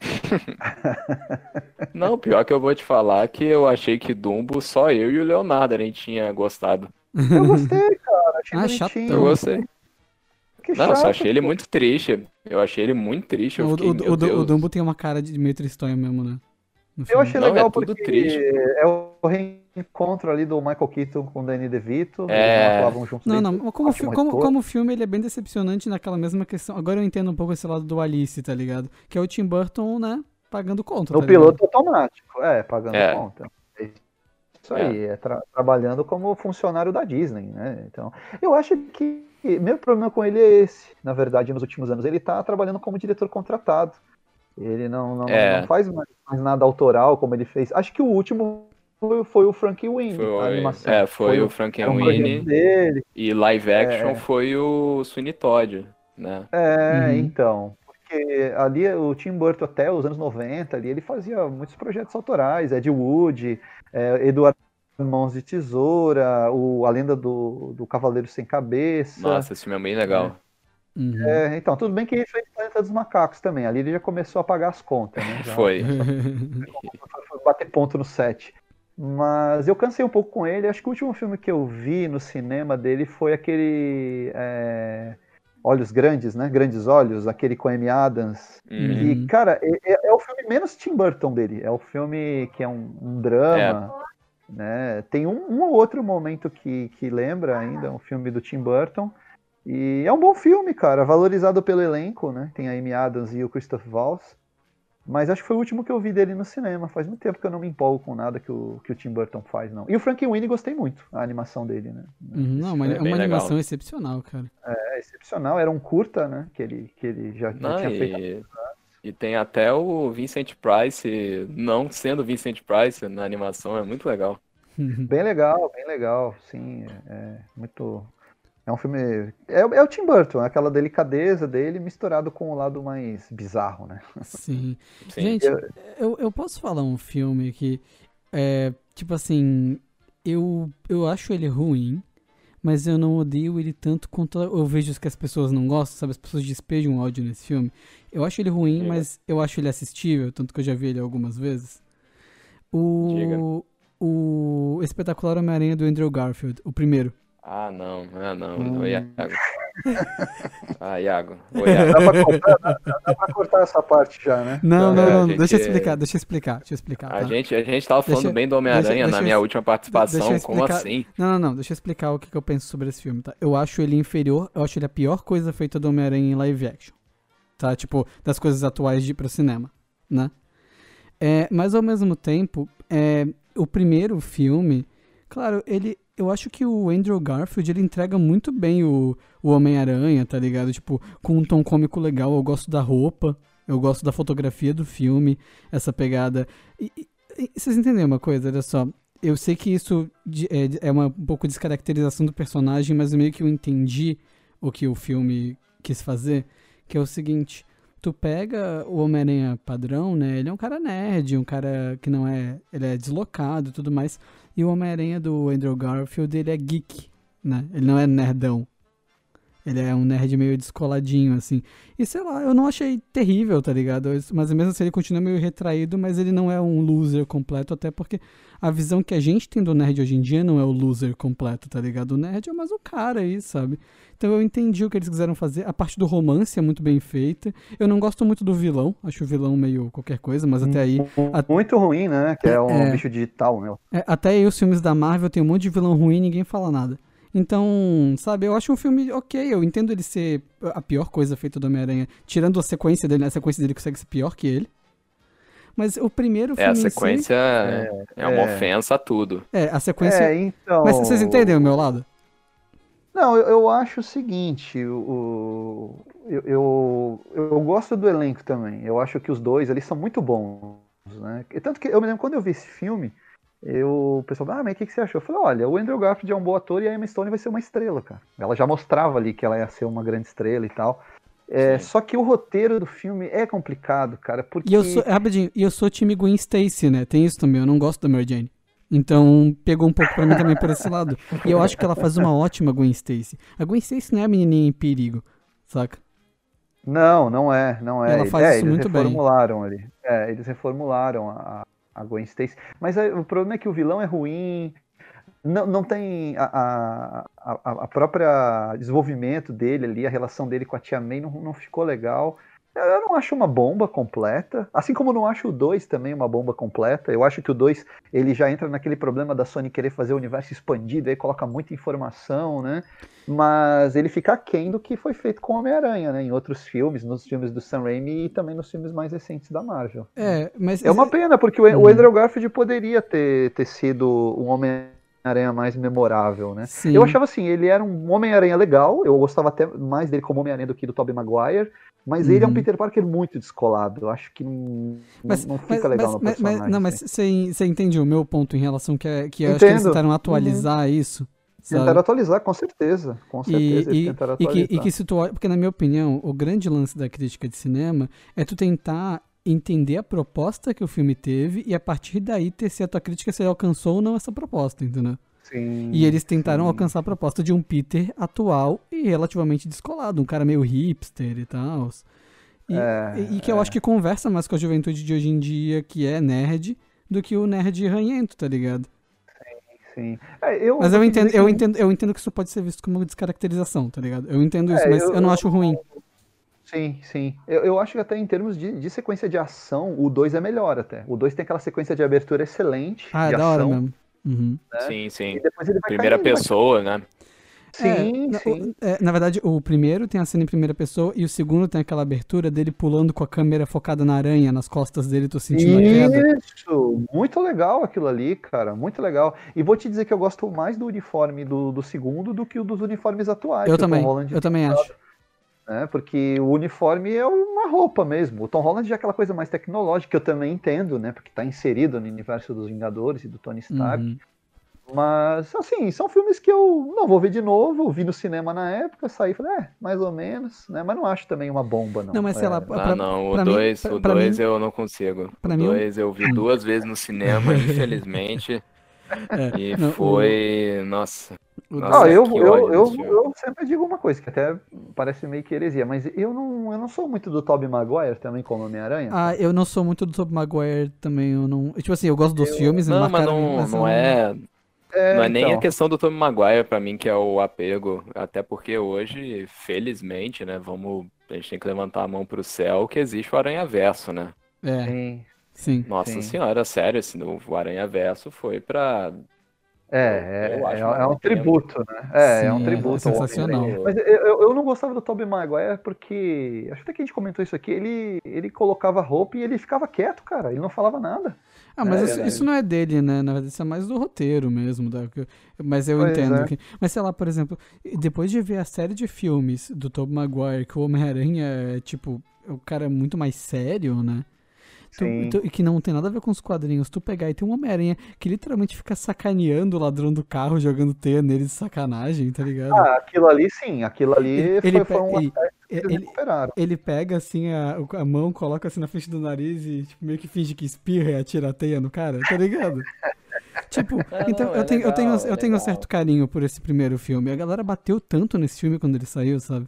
<laughs> Não, pior que eu vou te falar que eu achei que Dumbo só eu e o Leonardo a gente tinha gostado. Eu gostei, cara. Achei Ah, chatão. Eu gostei. Que Não, eu só chato, achei ele pô. muito triste. Eu achei ele muito triste. Eu O, fiquei, o, meu o, o. Dumbo tem uma cara de meio tristonho mesmo, né? Eu achei Não, legal é porque triste. é o reencontro ali do Michael Keaton com o Danny DeVito. É. Eles não atuavam juntos Não, não, como, fi- como, como filme ele é bem decepcionante naquela mesma questão. Agora eu entendo um pouco esse lado do Alice, tá ligado? Que é o Tim Burton, né, pagando conta. No tá ligado? piloto automático, é, pagando É. conta. É Isso aí, é tra- trabalhando como funcionário da Disney, né? Então, eu acho que meu problema com ele é esse. Na verdade, nos últimos anos, ele tá trabalhando como diretor contratado. Ele não, não, É. não faz mais, mais nada autoral como ele fez. Acho que o último foi, foi o Frank Winnie, a Foi, animação. é, foi, o era um projeto Frankenweenie dele. e live action É. foi o Sweeney Todd, né? É, Uhum. então. Porque ali o Tim Burton até os anos 90, ali, ele fazia muitos projetos autorais, Ed Wood, é, Eduardo Mãos de Tesoura, o, A Lenda do, do Cavaleiro Sem Cabeça. Nossa, esse filme é bem legal. Uhum. É, então, tudo bem que ele fez Planeta dos Macacos também. Ali ele já começou a pagar as contas, né? Já <laughs> Foi. foi bater ponto no set. Mas eu cansei um pouco com ele. Acho que o último filme que eu vi no cinema dele foi aquele. é, Olhos Grandes, né? Grandes Olhos, aquele com Amy Adams. Uhum. E, cara, é, é- é o filme menos Tim Burton dele. É o filme que é um, um drama. Né? Tem um, um ou outro momento que, que lembra ainda, um filme do Tim Burton. E é um bom filme, cara, valorizado pelo elenco, né? Tem a Amy Adams e o Christoph Waltz. Mas acho que foi o último que eu vi dele no cinema. Faz muito tempo que eu não me empolgo com nada que o, que o Tim Burton faz, não. E o Frank Winnie gostei muito, a animação dele, né? Uhum, Não, mas é é uma legal. animação excepcional, cara. É excepcional, era um curta, né? Que ele, que ele já, já Não, tinha feito. E, tem até o Vincent Price, não sendo Vincent Price na animação, é muito legal. <laughs> Bem legal, bem legal, sim. É, é muito. É um filme. É, é o Tim Burton, é aquela delicadeza dele misturado com o lado mais bizarro, né? Sim. Sim. Gente, eu, eu posso falar um filme que, é, tipo assim, eu, eu acho ele ruim, mas eu não odeio ele tanto quanto eu vejo que as pessoas não gostam, sabe? As pessoas despejam ódio nesse filme. Eu acho ele ruim, Diga. mas eu acho ele assistível, tanto que eu já vi ele algumas vezes. O, o espetacular Homem-Aranha do Andrew Garfield, o primeiro. Ah, não, ah, não, ô Iago. <laughs> Ah, Iago, ô Iago. Dá pra cortar, dá, dá pra cortar essa parte já, né? Não, não, É, não, a gente- deixa eu explicar, deixa eu explicar, deixa eu explicar. A tá? gente, a gente tava falando Deixa- bem do Homem-Aranha na minha eu- última participação, deixa eu como assim? Não, não, não, deixa eu explicar o que, que eu penso sobre esse filme, tá? Eu acho ele inferior, eu acho ele a pior coisa feita do Homem-Aranha em live action. Tá? Tipo, das coisas atuais de ir pro cinema, né? É, mas ao mesmo tempo, é, o primeiro filme, claro, ele. Eu acho que o Andrew Garfield ele entrega muito bem o, o Homem-Aranha, tá ligado? Tipo, com um tom cômico legal. Eu gosto da roupa, eu gosto da fotografia do filme, essa pegada. E, e- vocês entendem uma coisa? Olha só. eu sei que isso é, é uma, um pouco descaracterização do personagem, mas meio que eu entendi o que o filme quis fazer, que é o seguinte, tu pega o Homem-Aranha padrão, né, ele é um cara nerd, um cara que não é, ele é deslocado e tudo mais, e o Homem-Aranha do Andrew Garfield, ele é geek, né, ele não é nerdão. Ele é um nerd meio descoladinho, assim. E sei lá, eu não achei terrível, tá ligado? Mas mesmo assim ele continua meio retraído, mas ele não é um loser completo, até porque a visão que a gente tem do nerd hoje em dia não é o loser completo, tá ligado? O nerd é mais um cara aí, sabe? Então eu entendi o que eles quiseram fazer. A parte do romance é muito bem feita. Eu não gosto muito do vilão, acho o vilão meio qualquer coisa, mas até aí. a- Muito ruim, né? Que é um É. bicho digital, né? é, até aí os filmes da Marvel tem um monte de vilão ruim e ninguém fala nada. Então, sabe, eu acho um filme ok, eu entendo ele ser a pior coisa feita do Homem-Aranha, tirando a sequência dele, né? a sequência dele consegue ser pior que ele. Mas o primeiro É, filme a em si- sequência é, é uma é. ofensa a tudo. é, a sequência... É, então. Mas vocês entendem o meu lado? Não, eu, eu acho o seguinte, o, eu, eu, eu gosto do elenco também. Eu acho que os dois, eles são muito bons, né? Tanto que eu me lembro quando eu vi esse filme, eu, o pessoal, ah, mas o que, que você achou? Eu falei, olha, o Andrew Garfield é um bom ator e a Emma Stone vai ser uma estrela, cara. Ela já mostrava ali que ela ia ser uma grande estrela e tal. É, só que o roteiro do filme é complicado, cara, porque... E eu sou, rapidinho, e eu sou time Gwen Stacy, né? Tem isso também, eu não gosto da Mary Jane. Então, pegou um pouco pra mim também por esse lado. E eu acho que ela faz uma ótima Gwen Stacy. A Gwen Stacy não é a menininha em perigo, saca? Não, não é, não é. Ela faz é, isso eles muito bem. reformularam ali. É, eles reformularam a, a Gwen Stacy. Mas aí, o problema é que o vilão é ruim. Não, não tem a, a, a, a própria desenvolvimento dele ali, a relação dele com a Tia May não, não ficou legal. Eu não acho uma bomba completa, assim como eu não acho o 2 também uma bomba completa. Eu acho que o 2 ele já entra naquele problema da Sony querer fazer o universo expandido, aí coloca muita informação, né? Mas ele fica aquém do que foi feito com o Homem-Aranha, né? Em outros filmes, nos filmes do Sam Raimi e também nos filmes mais recentes da Marvel. É, mas. É uma pena, porque o, Uhum. o Andrew Garfield poderia ter, ter sido um Homem-Aranha mais memorável, né? Sim. Eu achava assim, ele era um Homem-Aranha legal, eu gostava até mais dele como Homem-Aranha do que do Tobey Maguire, mas ele é um Uhum. Peter Parker muito descolado, eu acho que não, Mas, não fica mas- legal mas- no mas- não, mas assim. você você entende o meu ponto em relação que, é, que eu acho que eles tentaram atualizar isso. sabe? Tentaram atualizar, com certeza, com certeza E, e, tentaram e que, atualizar. e que se tu olha, porque na minha opinião, o grande lance da crítica de cinema é tu tentar entender a proposta que o filme teve e a partir daí ter se a tua crítica se ele alcançou ou não essa proposta, entendeu? Sim, E eles tentaram sim. alcançar a proposta de um Peter atual e relativamente descolado, um cara meio hipster e tal. E, É, e- que eu acho que conversa mais com a juventude de hoje em dia, que é nerd, do que o nerd ranhento, tá ligado? Sim. É, eu Mas eu te entendo, eu que- entendo, eu entendo que isso pode ser visto como descaracterização, tá ligado? Eu entendo isso, É, mas eu- eu não acho ruim. Sim, sim. Eu, eu acho que até em termos de, de sequência de ação, o 2 é melhor até. O 2 tem aquela sequência de abertura excelente. Ah, de é da hora ação, mesmo. Uhum. né? Sim, sim. E depois ele vai Primeira caindo, pessoa, né? Sim, É, na- sim. o- é, na verdade, o primeiro tem a cena em primeira pessoa e o segundo tem aquela abertura dele pulando com a câmera focada na aranha, nas costas dele, tô sentindo a queda. Isso! Muito legal aquilo ali, cara. Muito legal. E vou te dizer que eu gosto mais do uniforme do, do segundo do que o dos uniformes atuais. Eu que o Tom também, eu também acho. Né? Porque o uniforme é uma roupa mesmo. O Tom Holland já é aquela coisa mais tecnológica, que eu também entendo, né? Porque tá inserido no universo dos Vingadores e do Tony Stark. Uhum. Mas, assim, são filmes que eu não vou ver de novo. Vi no cinema na época, saí e falei, é, mais ou menos, né? Mas não acho também uma bomba, não. Não, mas sei É, lá, Ah, pra- não, pra o mim- 2 pra- o pra dois mim- eu não consigo. pra o mim, o- 2 eu vi duas vezes no cinema, <laughs> infelizmente. É, E não, foi. O- Nossa, Ah, eu, eu, eu, eu sempre digo uma coisa, que até parece meio que heresia, mas eu não, eu não sou muito do Tobey Maguire também como Homem-Aranha. Ah, eu não sou muito do Tobey Maguire também, eu não... Tipo assim, eu gosto dos filmes, me Não, mas não, mas eu não é. É, Não é nem então. a questão do Tommy Maguire pra mim que é o apego, até porque hoje, felizmente, né, vamos, a gente tem que levantar a mão pro céu que existe o Aranha Verso, né? É, Sim. sim. Nossa Sim. senhora, sério, esse novo Aranha Verso foi pra É, é, Eu acho é, é uma um tributo, né? É, é um Sim, é tributo. ao sensacional. Homem-Aranha. Mas eu, eu não gostava do Tobey Maguire porque, acho até que a gente comentou isso aqui, ele, ele colocava roupa e ele ficava quieto, cara, ele não falava nada. Ah, mas É, isso, é. isso não é dele, né? Na verdade, isso é mais do roteiro mesmo. Da, mas eu Pois entendo. é. que- mas sei lá, por exemplo, depois de ver a série de filmes do Tobey Maguire, que o Homem-Aranha é, tipo, o cara é muito mais sério, né? Tu, Sim. tu- e que não tem nada a ver com os quadrinhos. Tu pegar e tem um Homem-Aranha que literalmente fica sacaneando o ladrão do carro, jogando teia nele de sacanagem, tá ligado? Ah, aquilo ali sim, aquilo ali Ele- foi, ele foi um ele- recuperaram. Ele pega assim a, a mão, coloca assim na frente do nariz e tipo, meio que finge que espirra e atira a teia no cara, tá ligado? <laughs> tipo, então não, eu, é tenho, eu, tenho, legal, é eu tenho um certo carinho por esse primeiro filme. A galera bateu tanto nesse filme quando ele saiu, sabe?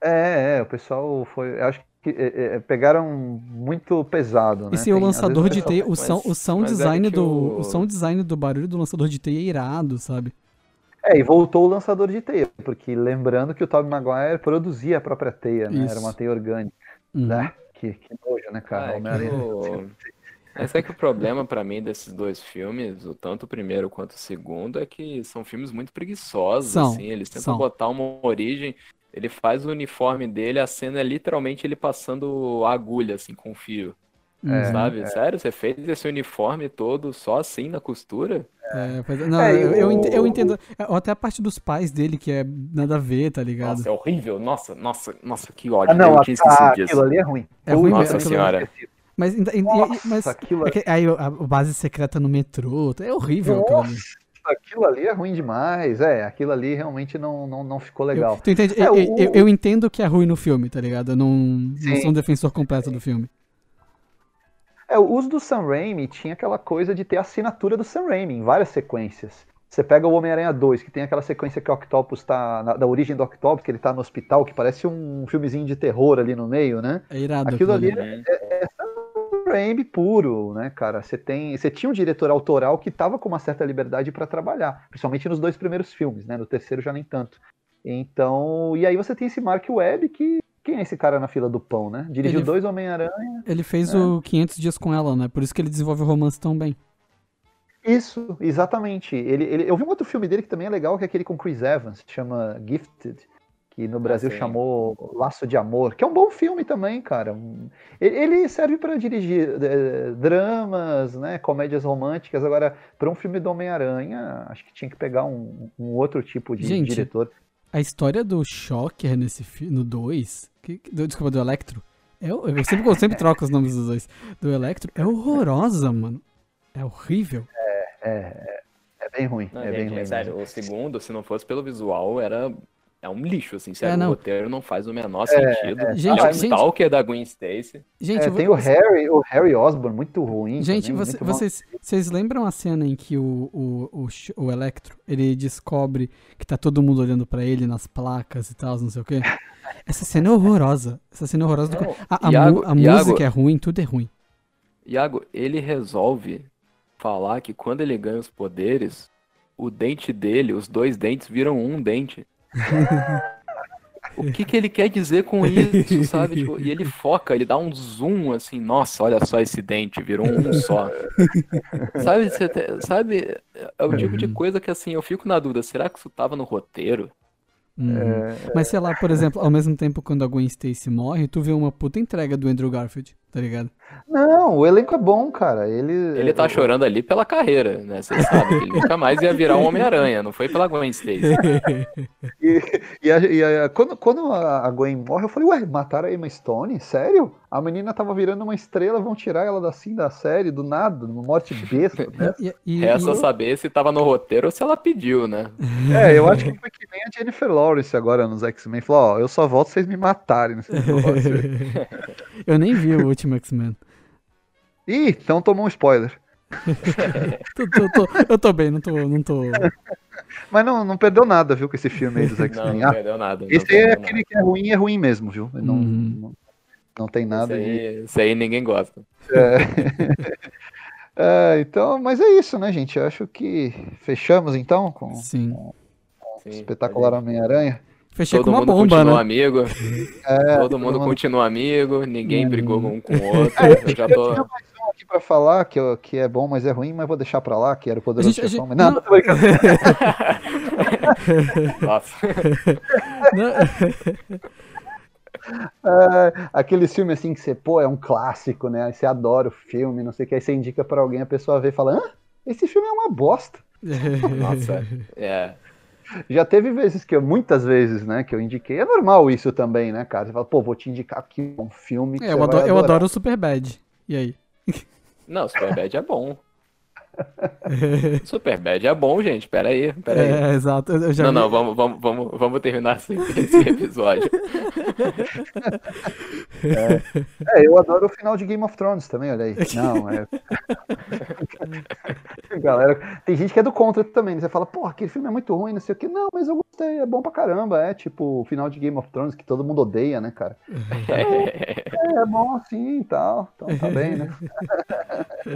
É, é, o pessoal foi. eu Acho que é, é, pegaram muito pesado, né? E se o lançador vezes de teia, o, som, o sound é design do. o- O sound design do barulho do lançador de teia é irado, sabe? É, e voltou o lançador de teia, porque lembrando que o Tobey Maguire produzia a própria teia, né? Isso. Era uma teia orgânica. Uhum. Né? Que, que nojo, né, cara? Ah, é o- <laughs> Esse é que o problema pra mim desses dois filmes, o tanto o primeiro quanto o segundo, é que são filmes muito preguiçosos, São, assim, eles tentam são. botar uma origem, ele faz o uniforme dele, a cena é literalmente ele passando agulha, assim, com fio, Uhum. sabe? Sério, você fez esse uniforme todo só assim na costura? É, pois é. não, É, eu, eu o- ent- eu entendo. Ou Até a parte dos pais dele, que é nada a ver, tá ligado? Nossa, é horrível, nossa, nossa, nossa, que ódio, Ah, não, eu tinha esquecido aquilo disso. ali é ruim. É ruim Nossa mesmo, senhora. Mas, ainda- e- Nossa, mas aquilo é que aí a base secreta no metrô, é horrível aquilo. Nossa, aquilo ali é ruim demais. É, aquilo ali realmente não, não, não ficou legal. Eu, entende? É, Eu, o- eu- eu entendo que é ruim no filme, tá ligado? Eu não, não sou um defensor completo do filme. É, o uso do Sam Raimi tinha aquela coisa de ter a assinatura do Sam Raimi em várias sequências. Você pega o Homem-Aranha 2, que tem aquela sequência que o Octopus tá. na- da origem do Octopus, que ele tá no hospital, que parece um filmezinho de terror ali no meio, né? É irado Aquilo ali Uhum. Sam Raimi puro, né, cara? Você tem. Você tinha um diretor autoral que tava com uma certa liberdade para trabalhar, principalmente nos dois primeiros filmes, né? No terceiro já nem tanto. Então. E aí você tem esse Mark Webb que. Quem é esse cara na fila do pão, né? Dirigiu Ele- dois Homem-Aranha. Ele fez É. o 500 Dias com Ela, né? Por isso que ele desenvolve o romance tão bem. Isso, exatamente. Ele, ele, eu vi um outro filme dele que também é legal, que é aquele com Chris Evans, que chama Gifted, que no Brasil sim. chamou Laço de Amor, que é um bom filme também, cara. Ele, serve para dirigir eh, dramas, né, comédias românticas. Agora, para um filme do Homem-Aranha, acho que tinha que pegar um, um outro tipo de Gente, diretor. A história do Shocker nesse no 2, que, que- do- desculpa, do Electro, é, o- eu, sempre, eu sempre troco os nomes dos dois. Do Electro é horrorosa, mano. É horrível. É, é bem ruim. Não, é bem gente, ruim. é sério, o segundo, se não fosse pelo visual, era é um lixo, assim, É, sério, não. o roteiro não faz o menor sentido. Gente, Ele é um gente- stalker da Gwen Stacy. Gente, É, vo- tem o Harry, o Harry Osborn, muito ruim. Gente, também, você- muito vocês, vocês lembram a cena em que o, o, o, o Electro, ele descobre que tá todo mundo olhando pra ele nas placas e tal, não sei o quê? <laughs> Essa cena é horrorosa. Essa cena é horrorosa. do- a a, Iago- mu- a Iago- música é ruim, tudo é ruim. Iago, ele resolve falar que quando ele ganha os poderes, o dente dele, os dois dentes viram um dente. O que que ele quer dizer com isso, sabe? Tipo, e ele foca, ele dá um zoom assim, nossa, olha só esse dente, virou um só. sabe, você sabe, é o tipo de coisa que assim, eu fico na dúvida, será que isso tava no roteiro? Uhum. É, Mas sei lá, por exemplo, ao mesmo tempo quando a Gwen Stacy morre, tu vê uma puta entrega do Andrew Garfield, tá ligado? Não, o elenco é bom, cara. Ele, Ele tá chorando ali pela carreira, né? Você sabe que ele nunca mais ia virar um Homem-Aranha, não foi pela Gwen Stacy. <laughs> E, e a- e a- quando, quando a Gwen morre, eu falei, ué, mataram a Emma Stone? Sério? A menina tava virando uma estrela, vão tirar ela assim da série, do nada, numa morte besta. né? E, e- Resta e- saber se tava no roteiro ou se ela pediu, né? É, eu acho que foi que a Jennifer Lawrence agora nos X-Men. Falou, ó, eu só volto se vocês me matarem nesse negócio. <laughs> eu nem vi o último X-Men. Ih, então tomou um spoiler. <laughs> Tô- tô- tô- eu tô bem, não tô. Não tô... <laughs> Mas não, não perdeu nada, viu, com esse filme aí dos Não, X-Men. não Ah, perdeu nada. não esse perdeu é nada. aquele que é ruim, é ruim mesmo, viu? Não, Uhum. não, não tem nada de... aí, esse aí ninguém gosta. É, então, mas é isso, né, gente? Eu acho que fechamos então com Sim. o Sim, espetacular Homem-Aranha. Fechei Todo com uma mundo bomba, continua né? amigo. <laughs> É, todo mundo mundo- continua amigo. Ninguém Hum. brigou um com o outro. Eu já Eu tô. tinha mais um aqui pra falar que, eu- que é bom, mas é ruim, mas vou deixar pra lá, que era o Poderoso gente- Chefão. gente- não, não. não tô brincando. <laughs> <laughs> Nossa. É, aquele filme assim que você, pô, é um clássico, né? Aí você adora o filme, não sei o que, aí você indica pra alguém, a pessoa vê e fala, hã? Esse filme é uma bosta. Nossa. É. Já teve vezes que eu, muitas vezes, né, que eu indiquei. É normal isso também, né, cara? Você fala, pô, vou te indicar aqui um filme que É, você eu, vai adoro, eu adoro o Superbad. E aí? Não, Superbad é bom. <laughs> Superbad é bom, gente. Pera aí, pera aí. É, exato. Eu já Não, vi- não, vamos, vamos, vamos, vamos terminar assim, esse episódio. <laughs> É, eu adoro o final de Game of Thrones também, olha aí. Não, é. <laughs> Galera, tem gente que é do contra também. né? Você fala, porra, aquele filme é muito ruim, não sei o que. Não, mas eu gostei, é bom pra caramba. É tipo o final de Game of Thrones que todo mundo odeia, né, cara? É, é bom assim e tal. Então tá bem, né?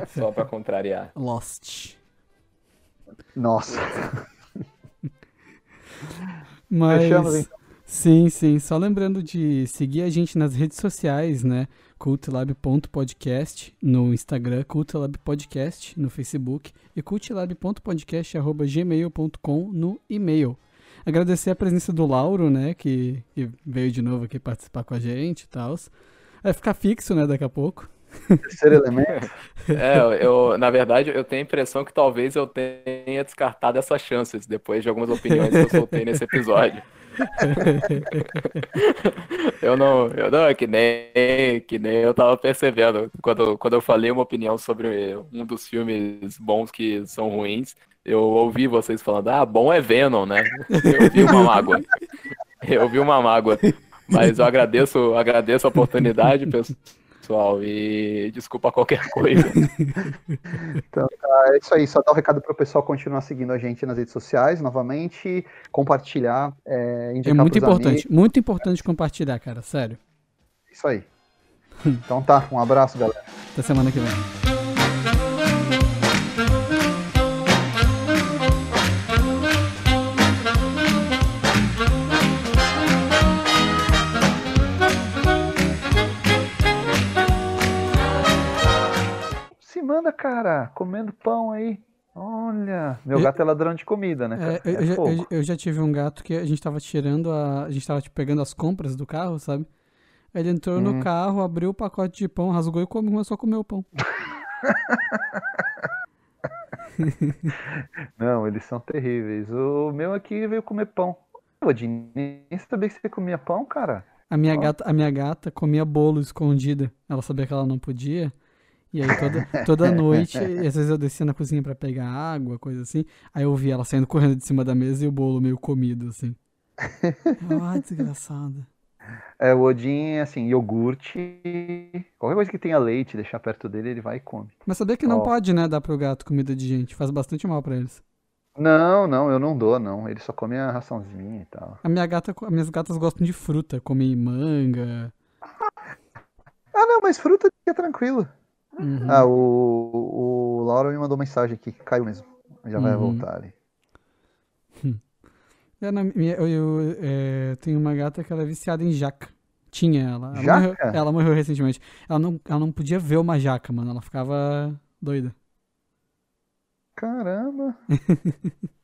Só pra contrariar. Lost. Nossa. <laughs> Mas. Fechamos, então. Sim, sim. Só lembrando de seguir a gente nas redes sociais, né? cultlab.podcast no Instagram, cultlab podcast no Facebook e cultlab.podcast@gmail.com no e-mail. Agradecer a presença do Lauro, né, que, que veio de novo aqui participar com a gente e tal. Vai ficar fixo, né, daqui a pouco. Terceiro elemento. <laughs> É, eu, na verdade, eu tenho a impressão que talvez eu tenha descartado essas chances depois de algumas opiniões que eu soltei nesse episódio. <laughs> Eu não, eu não, é que nem, que nem eu tava percebendo. Quando, quando eu falei uma opinião sobre um dos filmes bons que são ruins, eu ouvi vocês falando, ah, bom é Venom, né? Eu vi uma mágoa. Eu vi uma mágoa. Mas eu agradeço, agradeço a oportunidade, pessoal, e desculpa qualquer coisa. <laughs> É isso aí, só dar o recado pro pessoal continuar seguindo a gente nas redes sociais, novamente, compartilhar, é, É indicar muito pros importante, amigos. muito importante compartilhar, cara, sério. Isso aí. Então tá, um abraço, galera. Até semana que vem. Cara, comendo pão aí. Olha, meu Eu- gato é ladrão de comida, né, É, cara? eu, É eu já, eu- eu já tive um gato que a gente tava tirando a. A gente tava tipo, pegando as compras do carro, sabe? Ele entrou Hum. no carro, abriu o pacote de pão, rasgou e come- começou a comer o pão. <laughs> Não, eles são terríveis. O meu aqui veio comer pão. Pô, Dini, nem sabia que você comia pão, cara. A minha, Ó. gata, a minha gata comia bolo escondida. Ela sabia que ela não podia. E aí toda, toda <laughs> noite, às vezes eu descia na cozinha pra pegar água, coisa assim. Aí eu via ela saindo correndo de cima da mesa e o bolo meio comido, assim. <laughs> Ai, desgraçada. É, o Odin, assim, iogurte, qualquer coisa que tenha leite, deixar perto dele, ele vai e come. Mas sabia que não pode, né, dar pro gato comida de gente. Faz bastante mal pra eles. Não, não, eu não dou, não. Ele só come a raçãozinha e tal. A minha gata, as minhas gatas gostam de fruta, comem manga. Ah, não, mas fruta é tranquilo. Uhum. Ah, o, o Laura me mandou mensagem aqui que caiu mesmo. Já vai Uhum. voltar ali. <laughs> Minha- eu, eu, é, tenho uma gata que ela é viciada em jaca. Tinha ela. Ela, Jaca? Morreu, ela morreu recentemente. Ela não, ela não podia ver uma jaca, mano. Ela ficava doida. Caramba. <laughs>